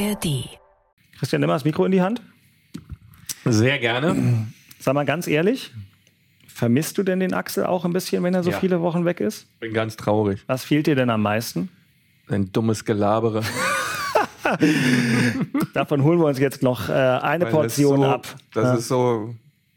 ARD. Christian, nimm mal das Mikro in die Hand. Sehr gerne. Sag mal ganz ehrlich, vermisst du denn den Axel auch ein bisschen, wenn er so Ja. viele Wochen weg ist? Bin ganz traurig. Was fehlt dir denn am meisten? Ein dummes Gelabere. Davon holen wir uns jetzt noch äh, eine Weil Portion das so, ab. Das Ja. ist so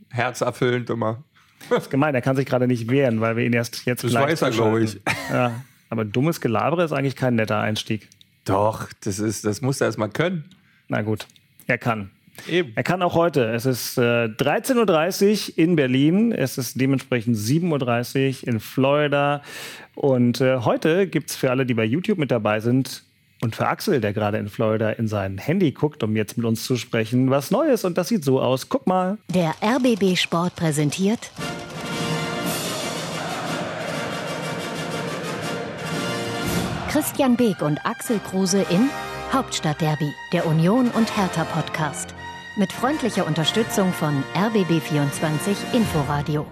herzerfüllend immer. Das ist gemein, er kann sich gerade nicht wehren, weil wir ihn erst jetzt Das gleich weiß er, glaube ich. Ja. Aber dummes Gelabere ist eigentlich kein netter Einstieg. Doch, das, ist, das muss er erst mal können. Na gut, er kann. Eben. Er kann auch heute. Es ist äh, 13.30 Uhr in Berlin. Es ist dementsprechend 7.30 Uhr in Florida. Und äh, heute gibt es für alle, die bei YouTube mit dabei sind, und für Axel, der gerade in Florida in sein Handy guckt, um jetzt mit uns zu sprechen, was Neues. Und das sieht so aus. Guck mal. Der RBB Sport präsentiert Christian Beek und Axel Kruse in Hauptstadtderby, der Union und Hertha Podcast. Mit freundlicher Unterstützung von RBB24 Inforadio.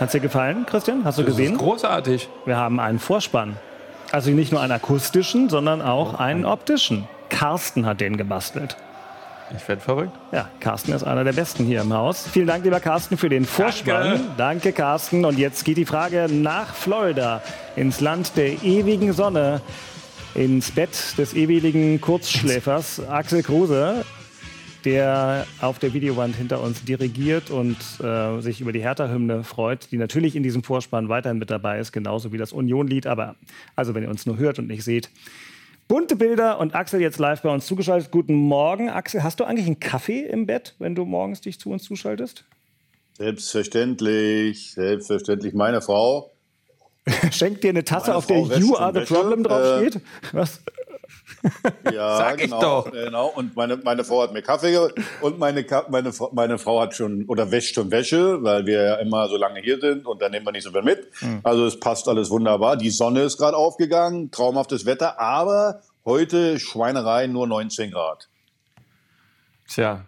Hat's dir gefallen, Christian? Hast du Das ist gesehen? großartig. Wir haben einen Vorspann. Also nicht nur einen akustischen, sondern auch einen optischen. Carsten hat den gebastelt. Ich werde verrückt. Ja, Carsten ist einer der Besten hier im Haus. Vielen Dank, lieber Carsten, für den Vorspann. Danke, Carsten. Und jetzt geht die Frage nach Florida, ins Land der ewigen Sonne, ins Bett des ewigen Kurzschläfers, Axel Kruse, der auf der Videowand hinter uns dirigiert und äh, sich über die Hertha-Hymne freut, die natürlich in diesem Vorspann weiterhin mit dabei ist, genauso wie das Union-Lied. Aber also, wenn ihr uns nur hört und nicht seht, Bunte Bilder und Axel jetzt live bei uns zugeschaltet. Guten Morgen, Axel. Hast du eigentlich einen Kaffee im Bett, wenn du morgens dich zu uns zuschaltest? Selbstverständlich, selbstverständlich. Meine Frau. Schenkt dir eine Tasse, Meine auf der Frau You are the Wäsche. problem Äh, draufsteht? Was? Ja, Sag ich genau, doch. Genau. Und meine, meine Frau hat mir Kaffee ge- und meine, meine, Frau- meine Frau hat schon oder wäscht schon Wäsche, weil wir ja immer so lange hier sind und dann nehmen wir nicht so viel mit. Hm. Also es passt alles wunderbar. Die Sonne ist gerade aufgegangen, traumhaftes Wetter, aber heute Schweinerei nur 19 Grad. Tja.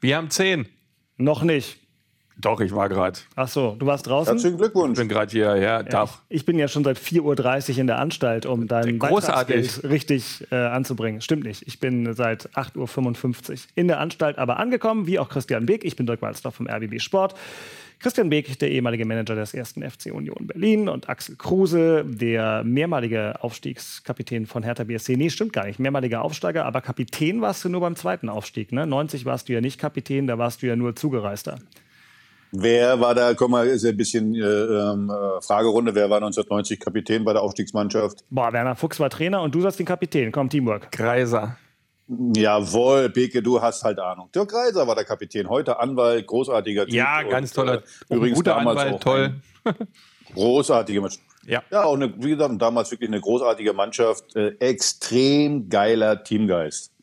Wir haben zehn. Noch nicht. Doch, ich war gerade. Ach so, du warst draußen? Herzlichen Ich Glückwunsch. bin gerade hierher. Darf. Ich bin ja schon seit 4.30 Uhr in der Anstalt, um dein Großartig. Beitragsgeld richtig äh, anzubringen. Stimmt nicht. Ich bin seit 8.55 Uhr in der Anstalt aber angekommen, wie auch Christian Beek. Ich bin Dirk Walzdorf vom RBB Sport. Christian Beek, der ehemalige Manager des ersten FC Union Berlin und Axel Kruse, der mehrmalige Aufstiegskapitän von Hertha BSC. Nee, stimmt gar nicht. Mehrmaliger Aufsteiger, aber Kapitän warst du nur beim zweiten Aufstieg. Ne? 90 warst du ja nicht Kapitän, da warst du ja nur Zugereister. Wer war da, komm mal, ist ja ein bisschen äh, ähm, äh, Fragerunde, wer war 1990 Kapitän bei der Aufstiegsmannschaft? Boah, Werner Fuchs war Trainer und du sagst den Kapitän. Komm, Teamwork. Greiser. Jawohl, Beke, du hast halt Ahnung. Dirk Reiser war der Kapitän, heute Anwalt, großartiger Typ. Ja, ganz Und, toller. Äh, übrigens guter damals Anwalt, auch toll. Großartige Mannschaft. Ja. Ja, auch eine, wie gesagt, damals wirklich eine großartige Mannschaft. Äh, extrem geiler Teamgeist.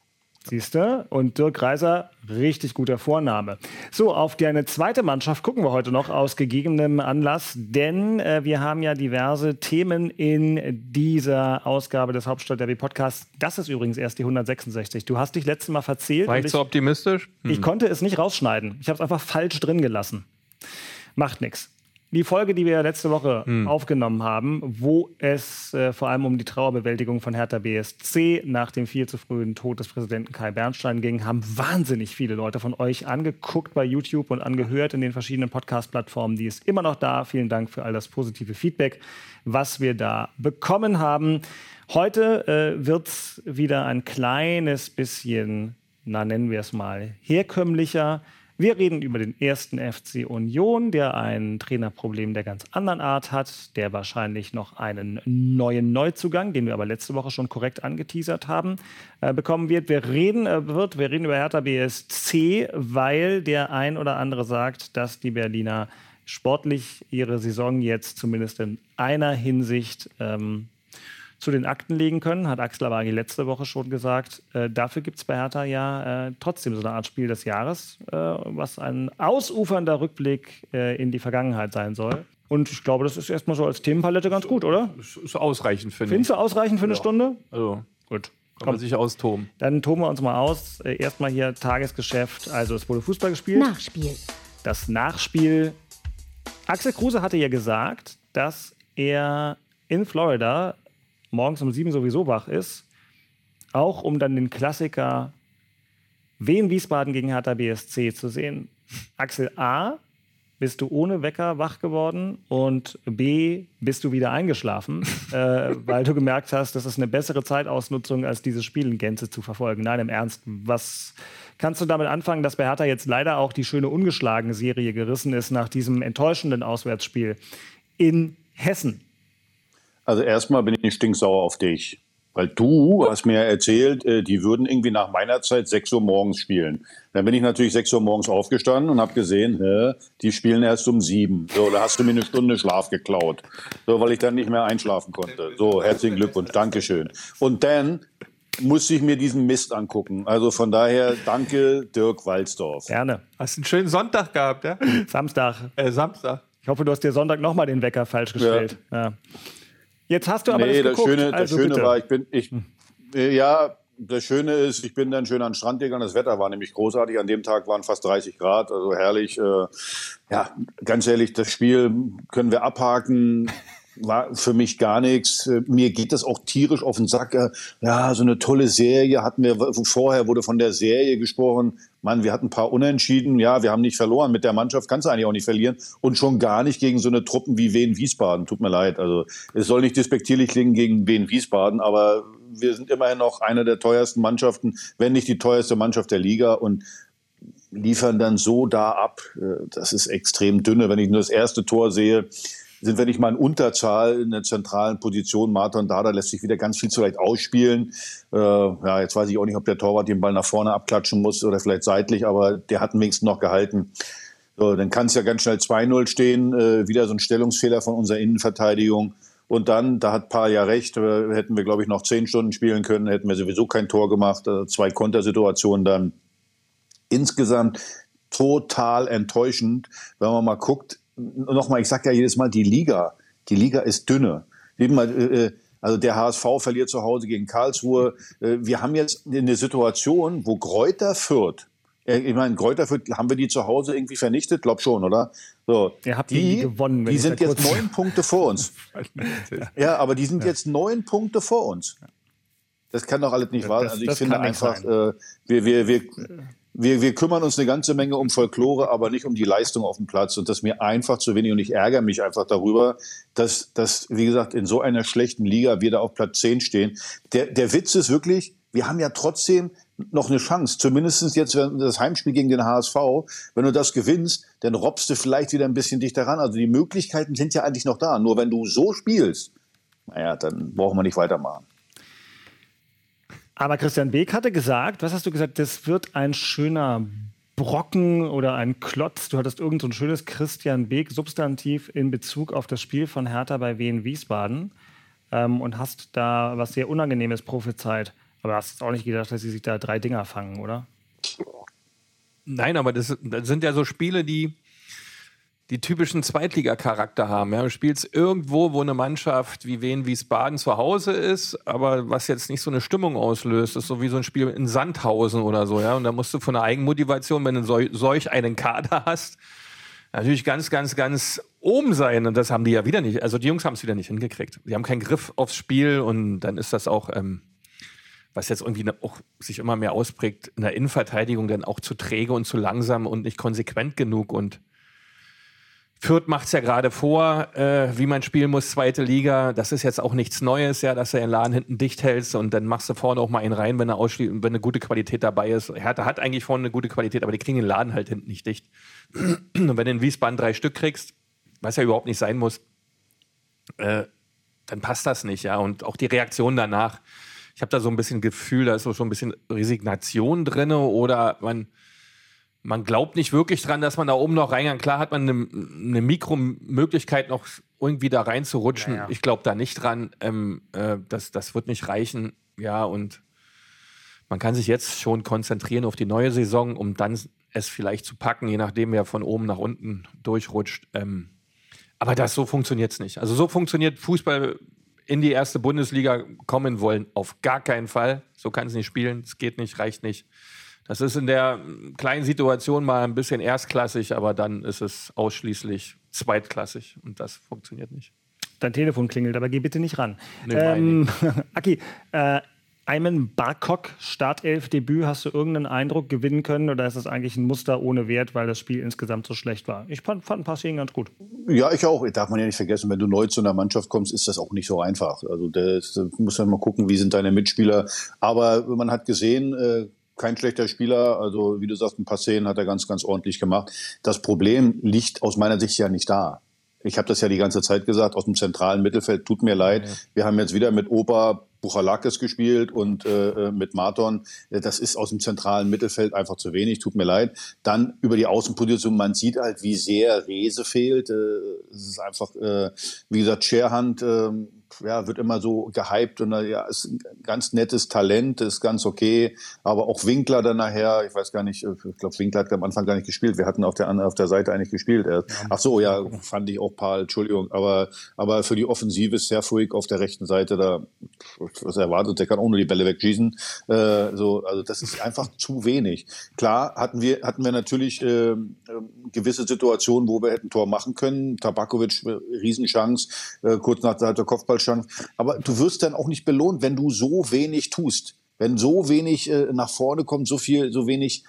Siehst du? Und Dirk Reiser, richtig guter Vorname. So, auf deine zweite Mannschaft gucken wir heute noch aus gegebenem Anlass, denn äh, wir haben ja diverse Themen in dieser Ausgabe des Hauptstadt-Derby Podcasts. Das ist übrigens erst die 166. Du hast dich letztes Mal verzählt. War ich zu optimistisch? Hm. ich konnte es nicht rausschneiden. Ich habe es einfach falsch drin gelassen. Macht nichts. Die Folge, die wir letzte Woche aufgenommen haben, wo es äh, vor allem um die Trauerbewältigung von Hertha BSC nach dem viel zu frühen Tod des Präsidenten Kai Bernstein ging, haben wahnsinnig viele Leute von euch angeguckt bei YouTube und angehört in den verschiedenen Podcast-Plattformen. Die ist immer noch da. Vielen Dank für all das positive Feedback, was wir da bekommen haben. Heute äh, wird es wieder ein kleines bisschen, na nennen wir es mal, herkömmlicher. Wir reden über den ersten FC Union, der ein Trainerproblem der ganz anderen Art hat, der wahrscheinlich noch einen neuen Neuzugang, den wir aber letzte Woche schon korrekt angeteasert haben, äh, bekommen wird. Wir reden, äh, wird. wir reden über Hertha BSC, weil der ein oder andere sagt, dass die Berliner sportlich ihre Saison jetzt zumindest in einer Hinsicht ähm, zu den Akten legen können, hat Axel Awagi letzte Woche schon gesagt. Äh, dafür gibt es bei Hertha ja äh, trotzdem so eine Art Spiel des Jahres, äh, was ein ausufernder Rückblick äh, in die Vergangenheit sein soll. Und ich glaube, das ist erstmal so als Themenpalette ganz gut, oder? Das ist ausreichend, finde ich. Findest du ausreichend für eine Stunde? Also, Gut. kann man sich austoben. Dann toben wir uns mal aus. Äh, erstmal hier Tagesgeschäft. Also es wurde Fußball gespielt. Nachspiel. das Nachspiel. Axel Kruse hatte ja gesagt, dass er in Florida morgens um sieben sowieso wach ist, auch um dann den Klassiker Wien Wiesbaden gegen Hertha BSC zu sehen. Axel A, bist du ohne Wecker wach geworden und B, bist du wieder eingeschlafen, äh, weil du gemerkt hast, das ist eine bessere Zeitausnutzung, als dieses Spiel in Gänze zu verfolgen. Nein, im Ernst, was kannst du damit anfangen, dass bei Hertha jetzt leider auch die schöne ungeschlagen Serie gerissen ist nach diesem enttäuschenden Auswärtsspiel in Hessen? Also erstmal bin ich stinksauer auf dich. Weil du hast mir erzählt, äh, die würden irgendwie nach meiner Zeit 6 Uhr morgens spielen. Dann bin ich natürlich 6 Uhr morgens aufgestanden und habe gesehen, hä, die spielen erst um 7. So, da hast du mir eine Stunde Schlaf geklaut. So, weil ich dann nicht mehr einschlafen konnte. So, herzlichen Glückwunsch, Dankeschön. Und dann musste ich mir diesen Mist angucken. Also von daher, danke Dirk Walzdorf. Gerne. Hast einen schönen Sonntag gehabt, ja? Samstag. Äh, Samstag. Ich hoffe, du hast dir Sonntag nochmal den Wecker falsch gestellt. Ja. ja. Jetzt hast du aber nee, das, das Schöne, also das Schöne war, ich bin, ich, äh, ja, das Schöne ist, ich bin dann schön an den Strand gegangen. Das Wetter war nämlich großartig. An dem Tag waren fast 30 Grad, also herrlich. Äh, ja, ganz ehrlich, das Spiel können wir abhaken war für mich gar nichts. Mir geht das auch tierisch auf den Sack. Ja, so eine tolle Serie hatten wir. Vorher wurde von der Serie gesprochen. Mann, wir hatten ein paar Unentschieden. Ja, wir haben nicht verloren. Mit der Mannschaft kannst du eigentlich auch nicht verlieren. Und schon gar nicht gegen so eine Truppen wie Wien Wiesbaden. Tut mir leid. Also, es soll nicht despektierlich klingen gegen Wien Wiesbaden, aber wir sind immerhin noch eine der teuersten Mannschaften, wenn nicht die teuerste Mannschaft der Liga. Und liefern dann so da ab. Das ist extrem dünne. Wenn ich nur das erste Tor sehe, sind wir nicht mal in Unterzahl in der zentralen Position. Martin Dada lässt sich wieder ganz viel zu leicht ausspielen. Äh, ja, jetzt weiß ich auch nicht, ob der Torwart den Ball nach vorne abklatschen muss oder vielleicht seitlich, aber der hat wenigstens noch gehalten. So, dann kann es ja ganz schnell 2-0 stehen. Äh, wieder so ein Stellungsfehler von unserer Innenverteidigung. Und dann, da hat Paar ja recht, äh, hätten wir, glaube ich, noch zehn Stunden spielen können, hätten wir sowieso kein Tor gemacht. Äh, zwei Kontersituationen dann. Insgesamt total enttäuschend, wenn man mal guckt, nochmal, ich sage ja jedes Mal, die Liga, die Liga ist dünne. Äh, äh, also der HSV verliert zu Hause gegen Karlsruhe. Äh, wir haben jetzt eine Situation, wo Kräuter führt. Ich meine, Kräuter Fürth, haben wir die zu Hause irgendwie vernichtet? Glaub schon, oder? So, Ihr habt die, die gewonnen. Die sind jetzt neun Punkte vor uns. ja, aber die sind ja. jetzt neun Punkte vor uns. Das kann doch alles nicht wahr sein. Also ich finde einfach, äh, wir, wir, wir, wir, wir kümmern uns eine ganze Menge um Folklore, aber nicht um die Leistung auf dem Platz. Und das ist mir einfach zu wenig. Und ich ärgere mich einfach darüber, dass, dass wie gesagt, in so einer schlechten Liga wir da auf Platz 10 stehen. Der, der Witz ist wirklich, wir haben ja trotzdem noch eine Chance. Zumindest jetzt das Heimspiel gegen den HSV. Wenn du das gewinnst, dann robbst du vielleicht wieder ein bisschen dichter ran. Also die Möglichkeiten sind ja eigentlich noch da. Nur wenn du so spielst, naja, dann brauchen wir nicht weitermachen. Aber Christian Beek hatte gesagt, was hast du gesagt, das wird ein schöner Brocken oder ein Klotz. Du hattest irgend so ein schönes Christian Beek-Substantiv in Bezug auf das Spiel von Hertha bei Wien Wiesbaden ähm, und hast da was sehr Unangenehmes prophezeit. Aber hast auch nicht gedacht, dass sie sich da drei Dinger fangen, oder? Nein, aber das, das sind ja so Spiele, die die typischen Zweitligacharakter haben. Ja. Du spielst irgendwo, wo eine Mannschaft wie Wien Wiesbaden zu Hause ist, aber was jetzt nicht so eine Stimmung auslöst, ist so wie so ein Spiel in Sandhausen oder so. Ja. Und da musst du von der Eigenmotivation, wenn du solch einen Kader hast, natürlich ganz, ganz, ganz oben sein. Und das haben die ja wieder nicht. Also die Jungs haben es wieder nicht hingekriegt. Die haben keinen Griff aufs Spiel und dann ist das auch, ähm, was jetzt irgendwie auch sich immer mehr ausprägt, in der Innenverteidigung dann auch zu träge und zu langsam und nicht konsequent genug und Fürth macht es ja gerade vor, äh, wie man spielen muss, zweite Liga. Das ist jetzt auch nichts Neues, ja, dass du den Laden hinten dicht hältst und dann machst du vorne auch mal einen rein, wenn er wenn eine gute Qualität dabei ist. Hertha hat eigentlich vorne eine gute Qualität, aber die kriegen den Laden halt hinten nicht dicht. Und wenn du in Wiesbaden drei Stück kriegst, was ja überhaupt nicht sein muss, äh, dann passt das nicht, ja. Und auch die Reaktion danach. Ich habe da so ein bisschen Gefühl, da ist so schon ein bisschen Resignation drin oder man man glaubt nicht wirklich dran, dass man da oben noch reingeht. Klar hat man eine, eine Mikromöglichkeit, noch irgendwie da reinzurutschen. Ja, ja. Ich glaube da nicht dran. Ähm, äh, das, das wird nicht reichen. Ja, und man kann sich jetzt schon konzentrieren auf die neue Saison, um dann es vielleicht zu packen, je nachdem, wer von oben nach unten durchrutscht. Ähm, aber das so funktioniert es nicht. Also so funktioniert Fußball in die erste Bundesliga kommen wollen. Auf gar keinen Fall. So kann es nicht spielen. Es geht nicht, reicht nicht. Das ist in der kleinen Situation mal ein bisschen erstklassig, aber dann ist es ausschließlich zweitklassig und das funktioniert nicht. Dein Telefon klingelt, aber geh bitte nicht ran. Nee, ähm, Aki, äh, Ayman Barkok, Startelf-Debüt, hast du irgendeinen Eindruck gewinnen können oder ist das eigentlich ein Muster ohne Wert, weil das Spiel insgesamt so schlecht war? Ich fand, fand ein paar Szenen ganz gut. Ja, ich auch. Darf man ja nicht vergessen, wenn du neu zu einer Mannschaft kommst, ist das auch nicht so einfach. Also das, das muss man mal gucken, wie sind deine Mitspieler. Aber man hat gesehen, äh, kein schlechter Spieler. Also wie du sagst, ein paar Szenen hat er ganz, ganz ordentlich gemacht. Das Problem liegt aus meiner Sicht ja nicht da. Ich habe das ja die ganze Zeit gesagt, aus dem zentralen Mittelfeld, tut mir leid. Ja. Wir haben jetzt wieder mit Opa Buchalakis gespielt und äh, äh mit Marton. Das ist aus dem zentralen Mittelfeld einfach zu wenig, tut mir leid. Dann über die Außenposition, man sieht halt, wie sehr Rese fehlt. Äh, es ist einfach, äh, wie gesagt, Scherhand äh, ja, wird immer so gehypt und ja, ist ein ganz nettes Talent, ist ganz okay. Aber auch Winkler dann nachher, ich weiß gar nicht, ich glaube, Winkler hat am Anfang gar nicht gespielt. Wir hatten auf der, auf der Seite eigentlich gespielt. Ach so, ja, fand ich auch Paul, Entschuldigung. Aber, aber für die Offensive ist Serfuig auf der rechten Seite, da, was erwartet, der kann auch nur die Bälle wegschießen. Äh, so, also das ist einfach zu wenig. Klar hatten wir, hatten wir natürlich äh, gewisse Situationen, wo wir hätten Tor machen können. Tabakovic, äh, Riesenchance, äh, kurz nach der Kopfball schon. Aber du wirst dann auch nicht belohnt, wenn du so wenig tust. Wenn so wenig äh, nach vorne kommt, so viel, so wenig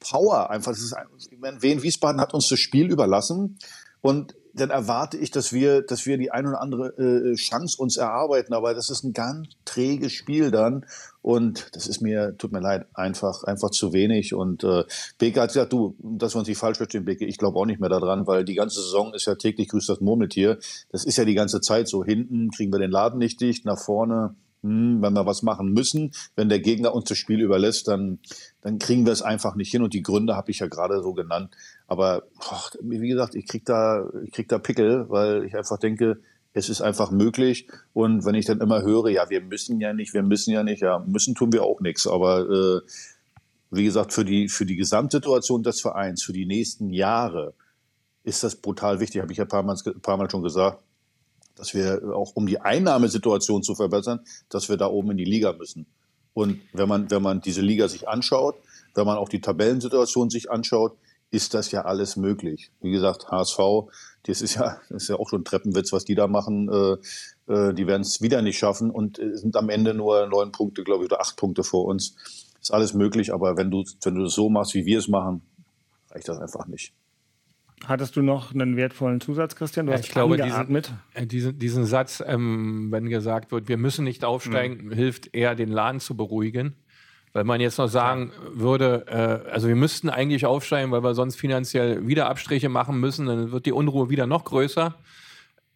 Power einfach. Das ist, ich meine, Wien Wiesbaden hat uns das Spiel überlassen und dann erwarte ich, dass wir, dass wir die ein oder andere äh, Chance uns erarbeiten. Aber das ist ein ganz träges Spiel dann. Und das ist mir, tut mir leid, einfach, einfach zu wenig. Und äh, Beke hat gesagt, du, dass wir uns nicht falsch verstehen, Beke, ich glaube auch nicht mehr daran, weil die ganze Saison ist ja täglich grüßt das Murmeltier. Das ist ja die ganze Zeit so. Hinten kriegen wir den Laden nicht dicht, nach vorne hm, wenn wir was machen müssen, wenn der Gegner uns das Spiel überlässt, dann, dann kriegen wir es einfach nicht hin. Und die Gründe habe ich ja gerade so genannt. Aber och, wie gesagt, ich krieg da, ich krieg da Pickel, weil ich einfach denke, es ist einfach möglich. Und wenn ich dann immer höre, ja, wir müssen ja nicht, wir müssen ja nicht, ja, müssen tun wir auch nichts. Aber äh, wie gesagt, für die, für die Gesamtsituation des Vereins, für die nächsten Jahre ist das brutal wichtig, habe ich ja ein paar Mal, paar Mal schon gesagt, dass wir auch, um die Einnahmesituation zu verbessern, dass wir da oben in die Liga müssen. Und wenn man, wenn man diese Liga sich anschaut, wenn man auch die Tabellensituation sich anschaut, ist das ja alles möglich. Wie gesagt, HSV, das ist ja, das ist ja auch schon ein Treppenwitz, was die da machen. Äh, äh, die werden es wieder nicht schaffen und äh, sind am Ende nur neun Punkte, glaube ich, oder acht Punkte vor uns. Ist alles möglich, aber wenn du, wenn du das so machst, wie wir es machen, reicht das einfach nicht. Hattest du noch einen wertvollen Zusatz, Christian? Du ja, hast ich glaube, diesen, äh, diesen, diesen, Satz, ähm, wenn gesagt wird, wir müssen nicht aufsteigen, mhm. hilft eher, den Laden zu beruhigen. Weil man jetzt noch sagen würde, äh, also wir müssten eigentlich aufsteigen, weil wir sonst finanziell wieder Abstriche machen müssen, dann wird die Unruhe wieder noch größer.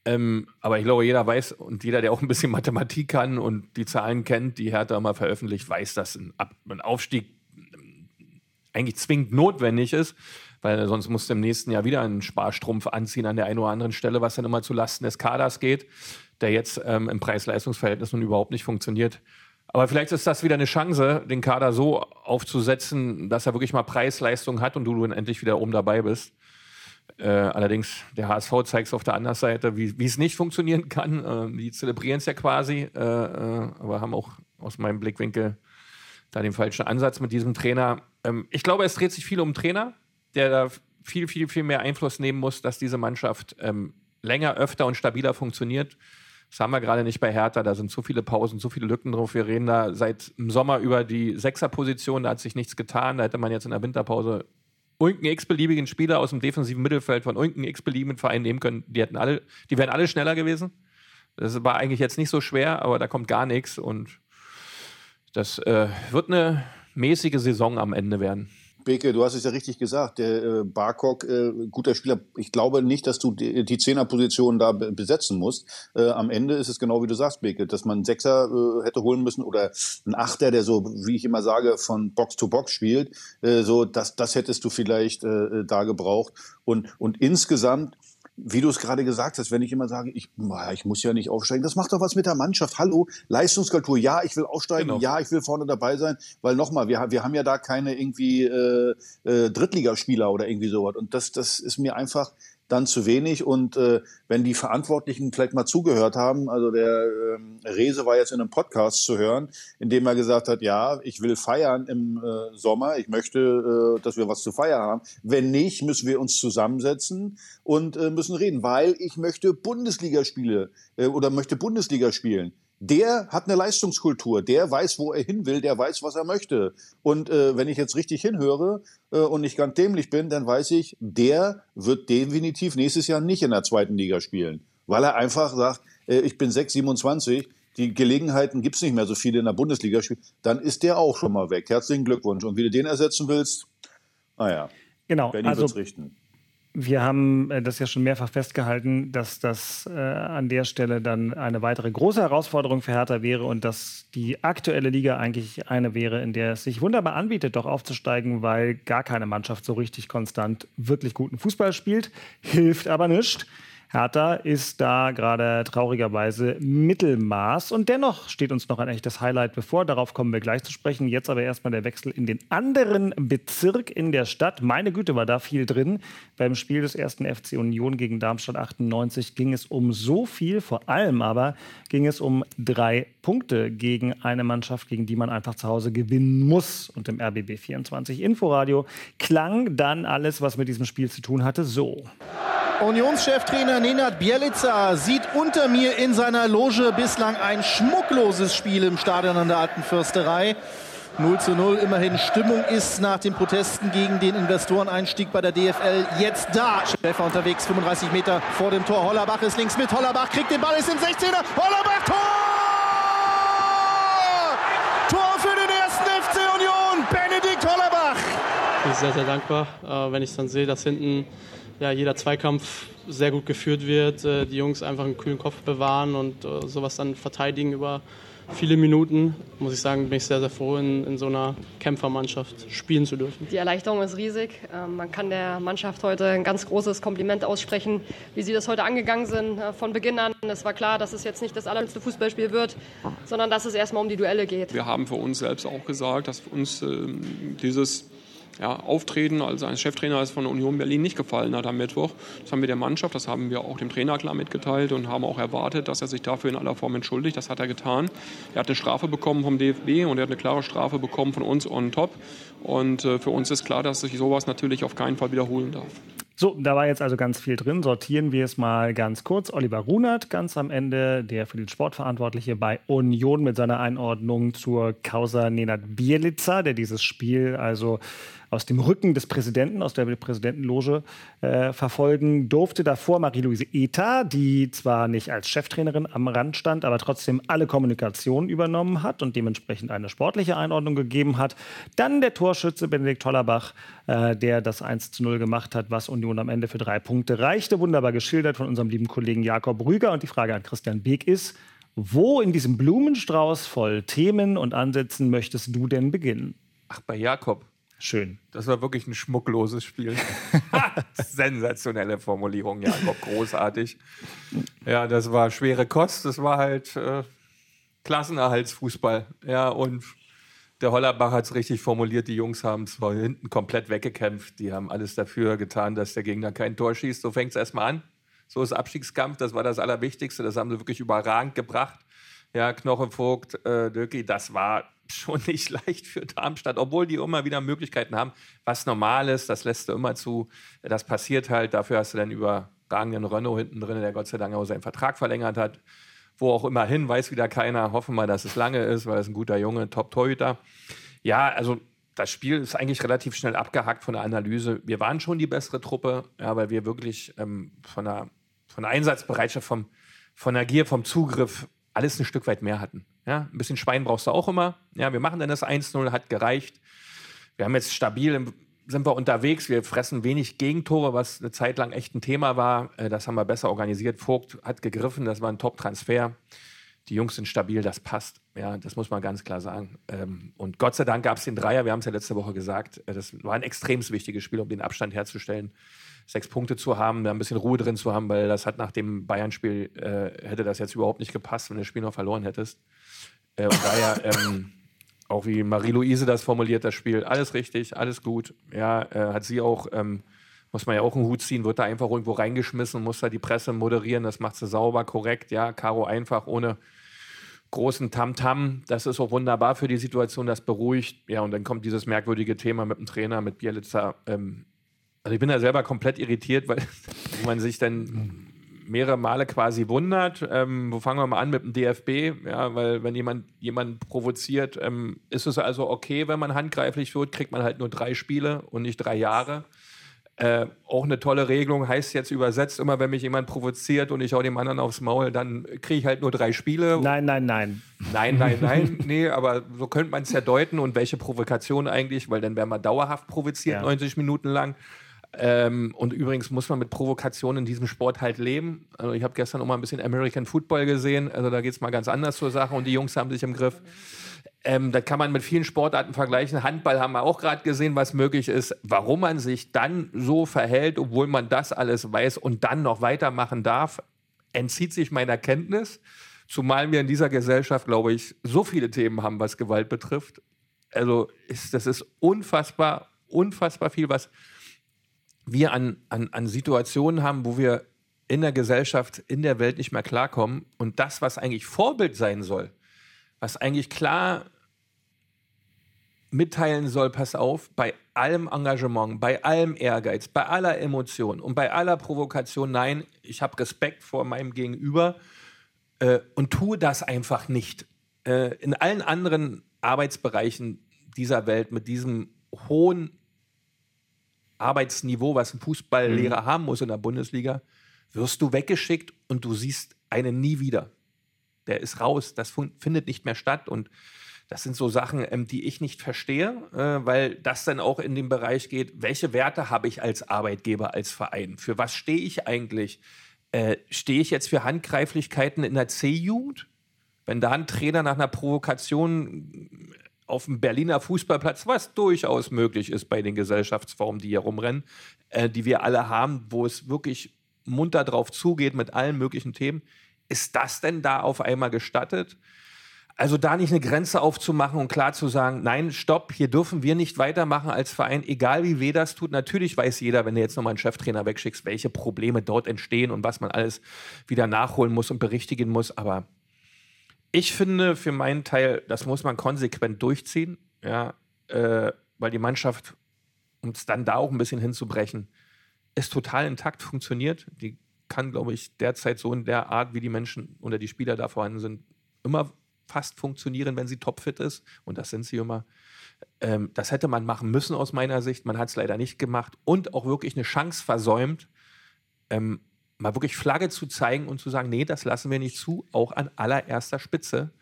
Ähm, aber ich glaube, jeder weiß und jeder, der auch ein bisschen Mathematik kann und die Zahlen kennt, die Hertha mal veröffentlicht, weiß, dass ein, Ab ein Aufstieg ähm, eigentlich zwingend notwendig ist, weil sonst musst du im nächsten Jahr wieder einen Sparstrumpf anziehen an der einen oder anderen Stelle, was dann immer zu Lasten des Kaders geht, der jetzt ähm, im Preis-Leistungs-Verhältnis nun überhaupt nicht funktioniert. Aber vielleicht ist das wieder eine Chance, den Kader so aufzusetzen, dass er wirklich mal Preis-Leistung hat und du dann endlich wieder oben dabei bist. Äh, allerdings, der HSV zeigt es auf der anderen Seite, wie, es nicht funktionieren kann. Äh, die zelebrieren es ja quasi, äh, äh, aber haben auch aus meinem Blickwinkel da den falschen Ansatz mit diesem Trainer. Ähm, ich glaube, es dreht sich viel um Trainer, der da viel, viel, viel mehr Einfluss nehmen muss, dass diese Mannschaft ähm, länger, öfter und stabiler funktioniert. Das haben wir gerade nicht bei Hertha. Da sind so viele Pausen, so viele Lücken drauf. Wir reden da seit dem Sommer über die Sechserposition. Da hat sich nichts getan. Da hätte man jetzt in der Winterpause irgendeinen x-beliebigen Spieler aus dem defensiven Mittelfeld von irgendeinem x-beliebigen Verein nehmen können. Die, hätten alle, die wären alle schneller gewesen. Das war eigentlich jetzt nicht so schwer, aber da kommt gar nichts. Und das äh, wird eine mäßige Saison am Ende werden. Beke, du hast es ja richtig gesagt. Der äh, Barkok, äh, guter Spieler. Ich glaube nicht, dass du die, die Zehnerposition da besetzen musst. Äh, am Ende ist es genau wie du sagst, Beke, dass man einen Sechser äh, hätte holen müssen oder einen Achter, der so, wie ich immer sage, von Box to Box spielt. Äh, so, das, das hättest du vielleicht äh, da gebraucht. Und, und insgesamt wie du es gerade gesagt hast, wenn ich immer sage, ich, ich muss ja nicht aufsteigen, das macht doch was mit der Mannschaft. Hallo, Leistungskultur, ja, ich will aufsteigen, genau. ja, ich will vorne dabei sein, weil nochmal, wir, wir haben ja da keine irgendwie äh, äh, Drittligaspieler oder irgendwie sowas. Und das, das ist mir einfach, dann zu wenig. Und äh, wenn die Verantwortlichen vielleicht mal zugehört haben, also der ähm, Rese war jetzt in einem Podcast zu hören, in dem er gesagt hat, ja, ich will feiern im äh, Sommer, ich möchte, äh, dass wir was zu feiern haben. Wenn nicht, müssen wir uns zusammensetzen und äh, müssen reden, weil ich möchte Bundesligaspiele äh, oder möchte Bundesliga spielen der hat eine Leistungskultur, der weiß, wo er hin will, der weiß, was er möchte. Und äh, wenn ich jetzt richtig hinhöre äh, und nicht ganz dämlich bin, dann weiß ich, der wird definitiv nächstes Jahr nicht in der zweiten Liga spielen, weil er einfach sagt, äh, ich bin 6, 27, die Gelegenheiten gibt's nicht mehr so viele in der Bundesliga, dann ist der auch schon mal weg. Herzlichen Glückwunsch. Und wie du den ersetzen willst, naja, genau, Benny also, richten. Wir haben äh, das ja schon mehrfach festgehalten, dass das äh, an der Stelle dann eine weitere große Herausforderung für Hertha wäre und dass die aktuelle Liga eigentlich eine wäre, in der es sich wunderbar anbietet, doch aufzusteigen, weil gar keine Mannschaft so richtig konstant wirklich guten Fußball spielt. Hilft aber nicht. Hertha ist da gerade traurigerweise Mittelmaß und dennoch steht uns noch ein echtes Highlight bevor. Darauf kommen wir gleich zu sprechen. Jetzt aber erstmal der Wechsel in den anderen Bezirk in der Stadt. Meine Güte, war da viel drin. Beim Spiel des ersten FC Union gegen Darmstadt 98 ging es um so viel, vor allem aber ging es um drei Punkte gegen eine Mannschaft, gegen die man einfach zu Hause gewinnen muss. Und im RBB 24 Inforadio klang dann alles, was mit diesem Spiel zu tun hatte, so. Unionscheftrainer Nenad Bielica sieht unter mir in seiner Loge bislang ein schmuckloses Spiel im Stadion an der Alten Fürsterei. 0 zu 0. Immerhin Stimmung ist nach den Protesten gegen den Investoreneinstieg bei der DFL jetzt da. Schäfer unterwegs, 35 Meter vor dem Tor. Hollerbach ist links mit. Hollerbach kriegt den Ball, ist im 16er. Hollerbach, Tor! Tor für den ersten FC Union, Benedikt Hollerbach. Ich bin sehr, sehr dankbar, äh, wenn ich dann sehe, dass hinten ja, jeder Zweikampf sehr gut geführt wird, äh, die Jungs einfach einen kühlen Kopf bewahren und äh, sowas dann verteidigen über viele Minuten, muss ich sagen, bin ich sehr, sehr froh, in, in so einer Kämpfermannschaft spielen zu dürfen. Die Erleichterung ist riesig. Ähm, man kann der Mannschaft heute ein ganz großes Kompliment aussprechen, wie sie das heute angegangen sind. Äh, von Beginn an, es war klar, dass es jetzt nicht das allerletzte Fußballspiel wird, sondern dass es erstmal um die Duelle geht. Wir haben für uns selbst auch gesagt, dass uns äh, dieses ja, Auftreten als ein Cheftrainer von Union Berlin nicht gefallen hat am Mittwoch. Das haben wir der Mannschaft, das haben wir auch dem Trainer klar mitgeteilt und haben auch erwartet, dass er sich dafür in aller Form entschuldigt. Das hat er getan. Er hat eine Strafe bekommen vom DFB und er hat eine klare Strafe bekommen von uns on top. Und äh, für uns ist klar, dass sich sowas natürlich auf keinen Fall wiederholen darf. So, da war jetzt also ganz viel drin. Sortieren wir es mal ganz kurz. Oliver Runert ganz am Ende, der für den Sportverantwortliche bei Union mit seiner Einordnung zur Causa Nenad Bielica, der dieses Spiel also aus dem Rücken des Präsidenten, aus der Präsidentenloge äh, verfolgen durfte. Davor Marie-Louise Eta, die zwar nicht als Cheftrainerin am Rand stand, aber trotzdem alle Kommunikation übernommen hat und dementsprechend eine sportliche Einordnung gegeben hat. Dann der Torschütze Benedikt Tollerbach, äh, der das 1 zu 0 gemacht hat, was Union am Ende für drei Punkte reichte. Wunderbar geschildert von unserem lieben Kollegen Jakob Rüger. Und die Frage an Christian Beek ist, wo in diesem Blumenstrauß voll Themen und Ansätzen möchtest du denn beginnen? Ach, bei Jakob. Schön. Das war wirklich ein schmuckloses Spiel. Sensationelle Formulierung, Jakob, großartig. Ja, das war schwere Kost, das war halt äh, Klassenerhaltsfußball. Ja, und der Hollerbach hat es richtig formuliert, die Jungs haben es von hinten komplett weggekämpft. Die haben alles dafür getan, dass der Gegner kein Tor schießt. So fängt es erstmal an. So ist Abstiegskampf, das war das Allerwichtigste. Das haben sie wirklich überragend gebracht. Ja, Knochenvogt, äh, Döcki, das war schon nicht leicht für Darmstadt, obwohl die immer wieder Möglichkeiten haben. Was normal ist, das lässt du immer zu. Das passiert halt. Dafür hast du dann überragenden Renault hinten drin, der Gott sei Dank auch seinen Vertrag verlängert hat. Wo auch immer hin, weiß wieder keiner. Hoffen wir, dass es lange ist, weil er ist ein guter Junge, Top-Torhüter. Ja, also das Spiel ist eigentlich relativ schnell abgehackt von der Analyse. Wir waren schon die bessere Truppe, ja, weil wir wirklich ähm, von, der, von der Einsatzbereitschaft, vom, von der Gier, vom Zugriff alles ein Stück weit mehr hatten. Ja, ein bisschen Schwein brauchst du auch immer. Ja, wir machen dann das 1-0, hat gereicht. Wir haben jetzt stabil, sind wir unterwegs. Wir fressen wenig Gegentore, was eine Zeit lang echt ein Thema war. Äh, das haben wir besser organisiert. Vogt hat gegriffen, das war ein Top-Transfer. Die Jungs sind stabil, das passt. Ja, das muss man ganz klar sagen. Ähm, und Gott sei Dank gab es den Dreier. Wir haben es ja letzte Woche gesagt. Äh, das war ein extrem wichtiges Spiel, um den Abstand herzustellen sechs Punkte zu haben, da ein bisschen Ruhe drin zu haben, weil das hat nach dem Bayern-Spiel, äh, hätte das jetzt überhaupt nicht gepasst, wenn du das Spiel noch verloren hättest. Äh, und daher, ähm, auch wie Marie-Louise das formuliert, das Spiel, alles richtig, alles gut. Ja, äh, hat sie auch ähm, muss man ja auch einen Hut ziehen, wird da einfach irgendwo reingeschmissen, muss da die Presse moderieren, das macht sie sauber, korrekt, ja, Caro einfach ohne großen Tamtam. -Tam. Das ist auch wunderbar für die Situation, das beruhigt. Ja, und dann kommt dieses merkwürdige Thema mit dem Trainer, mit Bielitzer. Ähm, also ich bin da selber komplett irritiert, weil man sich dann mehrere Male quasi wundert. Ähm, wo fangen wir mal an mit dem DFB? Ja, weil wenn jemand jemanden provoziert, ähm, ist es also okay, wenn man handgreiflich wird, kriegt man halt nur drei Spiele und nicht drei Jahre. Äh, auch eine tolle Regelung, heißt jetzt übersetzt, immer wenn mich jemand provoziert und ich hau dem anderen aufs Maul, dann kriege ich halt nur drei Spiele. Nein, nein, nein. Nein, nein, nein. nee, aber so könnte man es ja deuten und welche Provokation eigentlich, weil dann wären wir dauerhaft provoziert, ja. 90 Minuten lang. Ähm, und übrigens muss man mit Provokation in diesem Sport halt leben. Also ich habe gestern auch mal ein bisschen American Football gesehen. Also da geht es mal ganz anders zur Sache und die Jungs haben sich im Griff. Ähm, das kann man mit vielen Sportarten vergleichen. Handball haben wir auch gerade gesehen, was möglich ist. Warum man sich dann so verhält, obwohl man das alles weiß und dann noch weitermachen darf, entzieht sich meiner Kenntnis. Zumal wir in dieser Gesellschaft, glaube ich, so viele Themen haben, was Gewalt betrifft. Also ist, das ist unfassbar, unfassbar viel, was wir an, an, an Situationen haben, wo wir in der Gesellschaft, in der Welt nicht mehr klarkommen. Und das, was eigentlich Vorbild sein soll, was eigentlich klar mitteilen soll, pass auf, bei allem Engagement, bei allem Ehrgeiz, bei aller Emotion und bei aller Provokation, nein, ich habe Respekt vor meinem Gegenüber äh, und tue das einfach nicht. Äh, in allen anderen Arbeitsbereichen dieser Welt mit diesem hohen Arbeitsniveau, was ein Fußballlehrer mhm. haben muss in der Bundesliga, wirst du weggeschickt und du siehst einen nie wieder der ist raus, das findet nicht mehr statt und das sind so Sachen, ähm, die ich nicht verstehe, äh, weil das dann auch in den Bereich geht, welche Werte habe ich als Arbeitgeber, als Verein? Für was stehe ich eigentlich? Äh, stehe ich jetzt für Handgreiflichkeiten in der C-Jugend? Wenn da ein Trainer nach einer Provokation auf dem Berliner Fußballplatz, was durchaus möglich ist bei den Gesellschaftsformen, die hier rumrennen, äh, die wir alle haben, wo es wirklich munter drauf zugeht mit allen möglichen Themen, ist das denn da auf einmal gestattet? Also da nicht eine Grenze aufzumachen und klar zu sagen, nein, stopp, hier dürfen wir nicht weitermachen als Verein, egal wie weh das tut. Natürlich weiß jeder, wenn du jetzt nochmal einen Cheftrainer wegschickst, welche Probleme dort entstehen und was man alles wieder nachholen muss und berichtigen muss. Aber ich finde für meinen Teil, das muss man konsequent durchziehen, ja, äh, weil die Mannschaft, um es dann da auch ein bisschen hinzubrechen, ist total intakt funktioniert. Die kann, glaube ich, derzeit so in der Art, wie die Menschen oder die Spieler da vorhanden sind, immer fast funktionieren, wenn sie topfit ist. Und das sind sie immer. Ähm, das hätte man machen müssen aus meiner Sicht. Man hat es leider nicht gemacht und auch wirklich eine Chance versäumt, ähm, mal wirklich Flagge zu zeigen und zu sagen, nee, das lassen wir nicht zu, auch an allererster Spitze.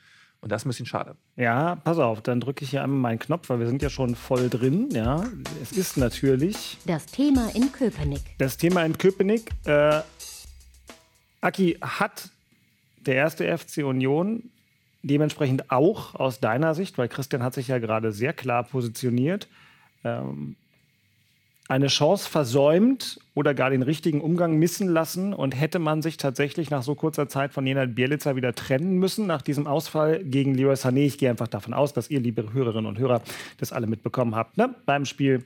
Und das ist ein bisschen schade. Ja, pass auf, dann drücke ich hier einmal meinen Knopf, weil wir sind ja schon voll drin. Ja, es ist natürlich das Thema in Köpenick. Das Thema in Köpenick. Äh, Aki, hat der erste FC Union dementsprechend auch aus deiner Sicht, weil Christian hat sich ja gerade sehr klar positioniert, ähm, eine Chance versäumt oder gar den richtigen Umgang missen lassen und hätte man sich tatsächlich nach so kurzer Zeit von Jenat Bielitzer wieder trennen müssen nach diesem Ausfall gegen Leroy Sané. Ich gehe einfach davon aus, dass ihr, liebe Hörerinnen und Hörer, das alle mitbekommen habt ne? beim Spiel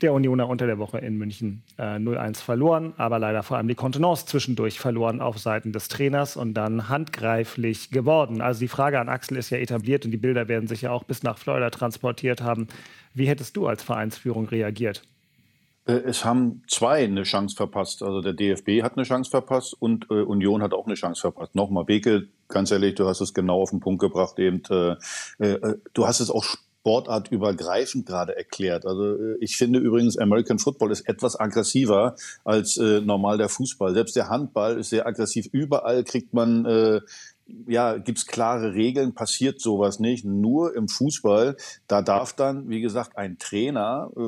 der Unioner unter der Woche in München äh, 0-1 verloren, aber leider vor allem die Kontenance zwischendurch verloren auf Seiten des Trainers und dann handgreiflich geworden. Also die Frage an Axel ist ja etabliert und die Bilder werden sich ja auch bis nach Florida transportiert haben. Wie hättest du als Vereinsführung reagiert? Äh, es haben zwei eine Chance verpasst. Also der DFB hat eine Chance verpasst und äh, Union hat auch eine Chance verpasst. Nochmal, Beke, ganz ehrlich, du hast es genau auf den Punkt gebracht. Eben, äh, äh, du hast es auch sportartübergreifend gerade erklärt. Also äh, ich finde übrigens, American Football ist etwas aggressiver als äh, normal der Fußball. Selbst der Handball ist sehr aggressiv. Überall kriegt man äh, ja, gibt's klare Regeln, passiert sowas nicht. Nur im Fußball, da darf dann, wie gesagt, ein Trainer äh,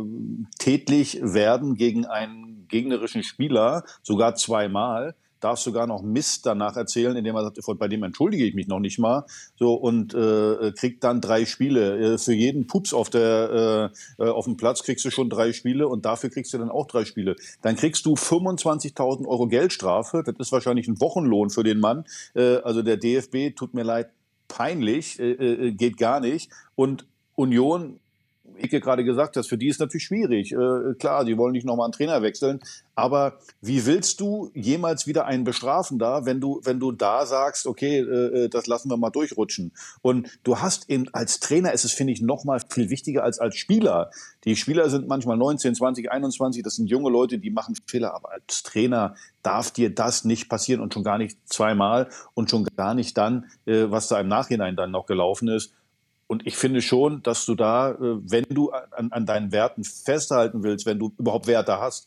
tätlich werden gegen einen gegnerischen Spieler, sogar zweimal darf sogar noch Mist danach erzählen, indem er sagt, bei dem entschuldige ich mich noch nicht mal. So und äh, kriegt dann drei Spiele. Äh, für jeden Pups auf der äh, äh, auf dem Platz kriegst du schon drei Spiele und dafür kriegst du dann auch drei Spiele. Dann kriegst du 25.000 Euro Geldstrafe. Das ist wahrscheinlich ein Wochenlohn für den Mann. Äh, also der DFB tut mir leid, peinlich, geht gar nicht. Und Union Ike gerade gesagt hast, für die ist natürlich schwierig. Äh, klar, die wollen nicht nochmal einen Trainer wechseln. Aber wie willst du jemals wieder einen bestrafen da, wenn du, wenn du da sagst, okay, äh, äh das lassen wir mal durchrutschen? Und du hast eben als Trainer ist es, finde ich, nochmal viel wichtiger als als Spieler. Die Spieler sind manchmal 19, 20, 21, das sind junge Leute, die machen Fehler. Aber als Trainer darf dir das nicht passieren und schon gar nicht zweimal und schon gar nicht dann, äh, was da im Nachhinein dann noch gelaufen ist. Und ich finde schon, dass du da, äh, wenn du an, an deinen Werten festhalten willst, wenn du überhaupt Werte hast,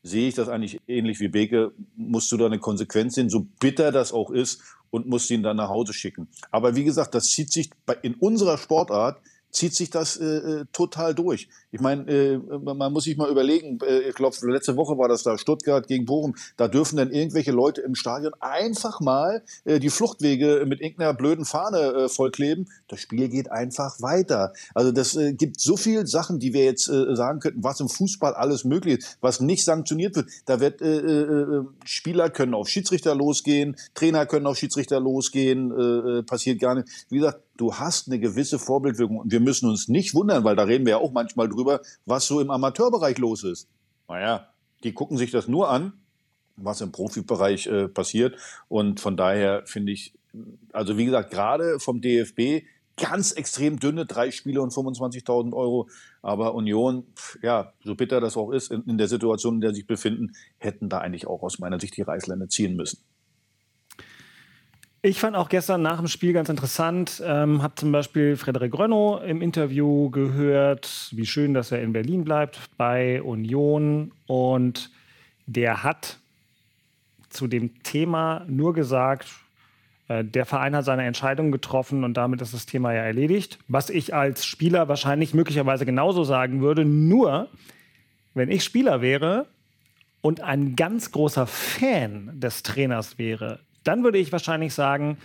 sehe ich das eigentlich ähnlich wie Beke, musst du da eine Konsequenz sehen, so bitter das auch ist, und musst ihn dann nach Hause schicken. Aber wie gesagt, das zieht sich bei, in unserer Sportart zieht sich das äh, äh, total durch. Ich meine, äh, man muss sich mal überlegen, äh, ich glaube, letzte Woche war das da, Stuttgart gegen Bochum, da dürfen dann irgendwelche Leute im Stadion einfach mal äh, die Fluchtwege mit irgendeiner blöden Fahne äh, vollkleben. Das Spiel geht einfach weiter. Also das äh, gibt so viele Sachen, die wir jetzt äh, sagen könnten, was im Fußball alles möglich ist, was nicht sanktioniert wird. Da wird Spieler können auf Schiedsrichter losgehen, Trainer können auf Schiedsrichter losgehen, passiert gar nicht. Wie gesagt, du hast eine gewisse Vorbildwirkung. Und wir müssen uns nicht wundern, weil da reden wir ja auch manchmal drüber, was so im Amateurbereich los ist. Naja, die gucken sich das nur an, was im Profibereich äh, passiert. Und von daher finde ich, also wie gesagt, gerade vom DFB ganz extrem dünne, drei Spiele und 25.000 Euro. Aber Union, ja, so bitter das auch ist, in, in der Situation, in der sie sich befinden, hätten da eigentlich auch aus meiner Sicht die Reißleine ziehen müssen. Ich fand auch gestern nach dem Spiel ganz interessant, ähm, habe zum Beispiel Frederik Rönno im Interview gehört, wie schön, dass er in Berlin bleibt bei Union. Und der hat zu dem Thema nur gesagt, äh, der Verein hat seine Entscheidung getroffen und damit ist das Thema ja erledigt. Was ich als Spieler wahrscheinlich möglicherweise genauso sagen würde. Nur, wenn ich Spieler wäre und ein ganz großer Fan des Trainers wäre, dann würde ich wahrscheinlich sagen,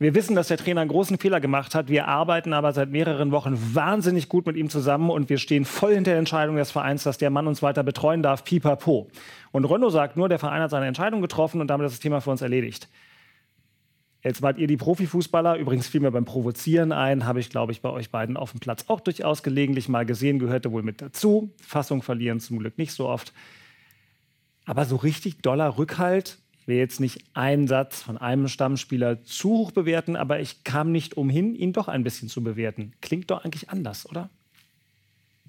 wir wissen, dass der Trainer einen großen Fehler gemacht hat. Wir arbeiten aber seit mehreren Wochen wahnsinnig gut mit ihm zusammen und wir stehen voll hinter der Entscheidung des Vereins, dass der Mann uns weiter betreuen darf. Pipapo. Und Rondo sagt nur, der Verein hat seine Entscheidung getroffen und damit ist das Thema für uns erledigt. Jetzt wart ihr die Profifußballer. Übrigens fiel mir beim Provozieren ein, habe ich, glaube ich, bei euch beiden auf dem Platz auch durchaus gelegentlich mal gesehen, gehörte wohl mit dazu. Fassung verlieren zum Glück nicht so oft. Aber so richtig doller Rückhalt will jetzt nicht einen Satz von einem Stammspieler zu hoch bewerten, aber ich kam nicht umhin, ihn doch ein bisschen zu bewerten. Klingt doch eigentlich anders, oder?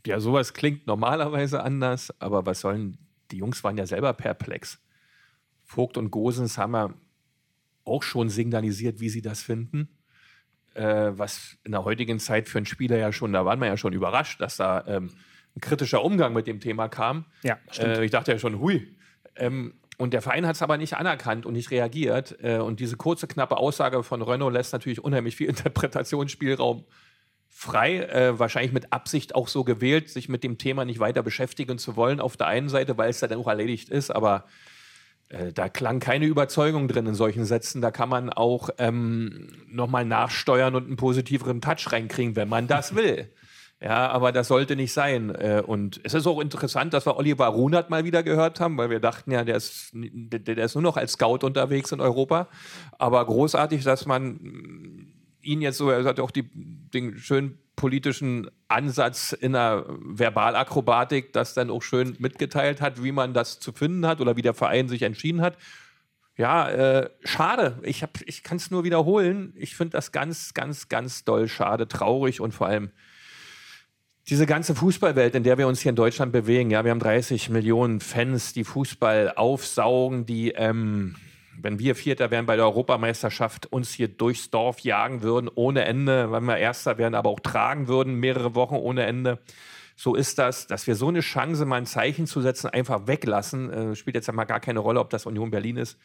Ja, sowas klingt normalerweise anders, aber was sollen, die Jungs waren ja selber perplex. Vogt und Gosens haben ja auch schon signalisiert, wie sie das finden. Äh, was in der heutigen Zeit für einen Spieler ja schon, da waren wir ja schon überrascht, dass da ähm, ein kritischer Umgang mit dem Thema kam. Ja, stimmt. Äh, ich dachte ja schon, hui. Ähm, und der Verein hat es aber nicht anerkannt und nicht reagiert. Äh, und diese kurze, knappe Aussage von Renault lässt natürlich unheimlich viel Interpretationsspielraum frei. Äh, wahrscheinlich mit Absicht auch so gewählt, sich mit dem Thema nicht weiter beschäftigen zu wollen. Auf der einen Seite, weil es dann auch erledigt ist, aber äh, da klang keine Überzeugung drin in solchen Sätzen. Da kann man auch ähm, nochmal nachsteuern und einen positiveren Touch reinkriegen, wenn man das will. Ja, aber das sollte nicht sein. Äh, und es ist auch interessant, dass wir Oliver Runert mal wieder gehört haben, weil wir dachten ja, der ist, der ist nur noch als Scout unterwegs in Europa. Aber großartig, dass man ihn jetzt so, er hat auch die, den schönen politischen Ansatz in der Verbalakrobatik, das dann auch schön mitgeteilt hat, wie man das zu finden hat oder wie der Verein sich entschieden hat. Ja, äh, schade. Ich, ich kann es nur wiederholen. Ich finde das ganz, ganz, ganz doll schade, traurig und vor allem diese ganze Fußballwelt, in der wir uns hier in Deutschland bewegen, ja, wir haben 30 Millionen Fans, die Fußball aufsaugen, die, ähm, wenn wir Vierter wären bei der Europameisterschaft, uns hier durchs Dorf jagen würden, ohne Ende, wenn wir Erster wären, aber auch tragen würden, mehrere Wochen ohne Ende. So ist das, dass wir so eine Chance, mal ein Zeichen zu setzen, einfach weglassen. Äh, spielt jetzt einmal gar keine Rolle, ob das Union Berlin ist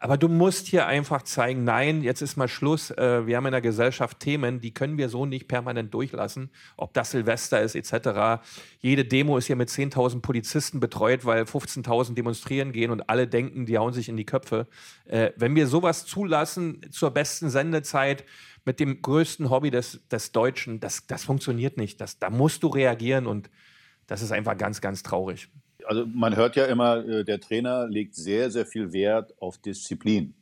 aber du musst hier einfach zeigen, nein, jetzt ist mal Schluss. Äh, wir haben in der Gesellschaft Themen, die können wir so nicht permanent durchlassen. Ob das Silvester ist etc. Jede Demo ist hier mit 10.000 Polizisten betreut, weil 15.000 demonstrieren gehen und alle denken, die hauen sich in die Köpfe. Äh, wenn wir sowas zulassen zur besten Sendezeit mit dem größten Hobby des, des Deutschen, das, das funktioniert nicht. Das, da musst du reagieren und das ist einfach ganz, ganz traurig also man hört ja immer, äh, der Trainer legt sehr, sehr viel Wert auf Disziplin.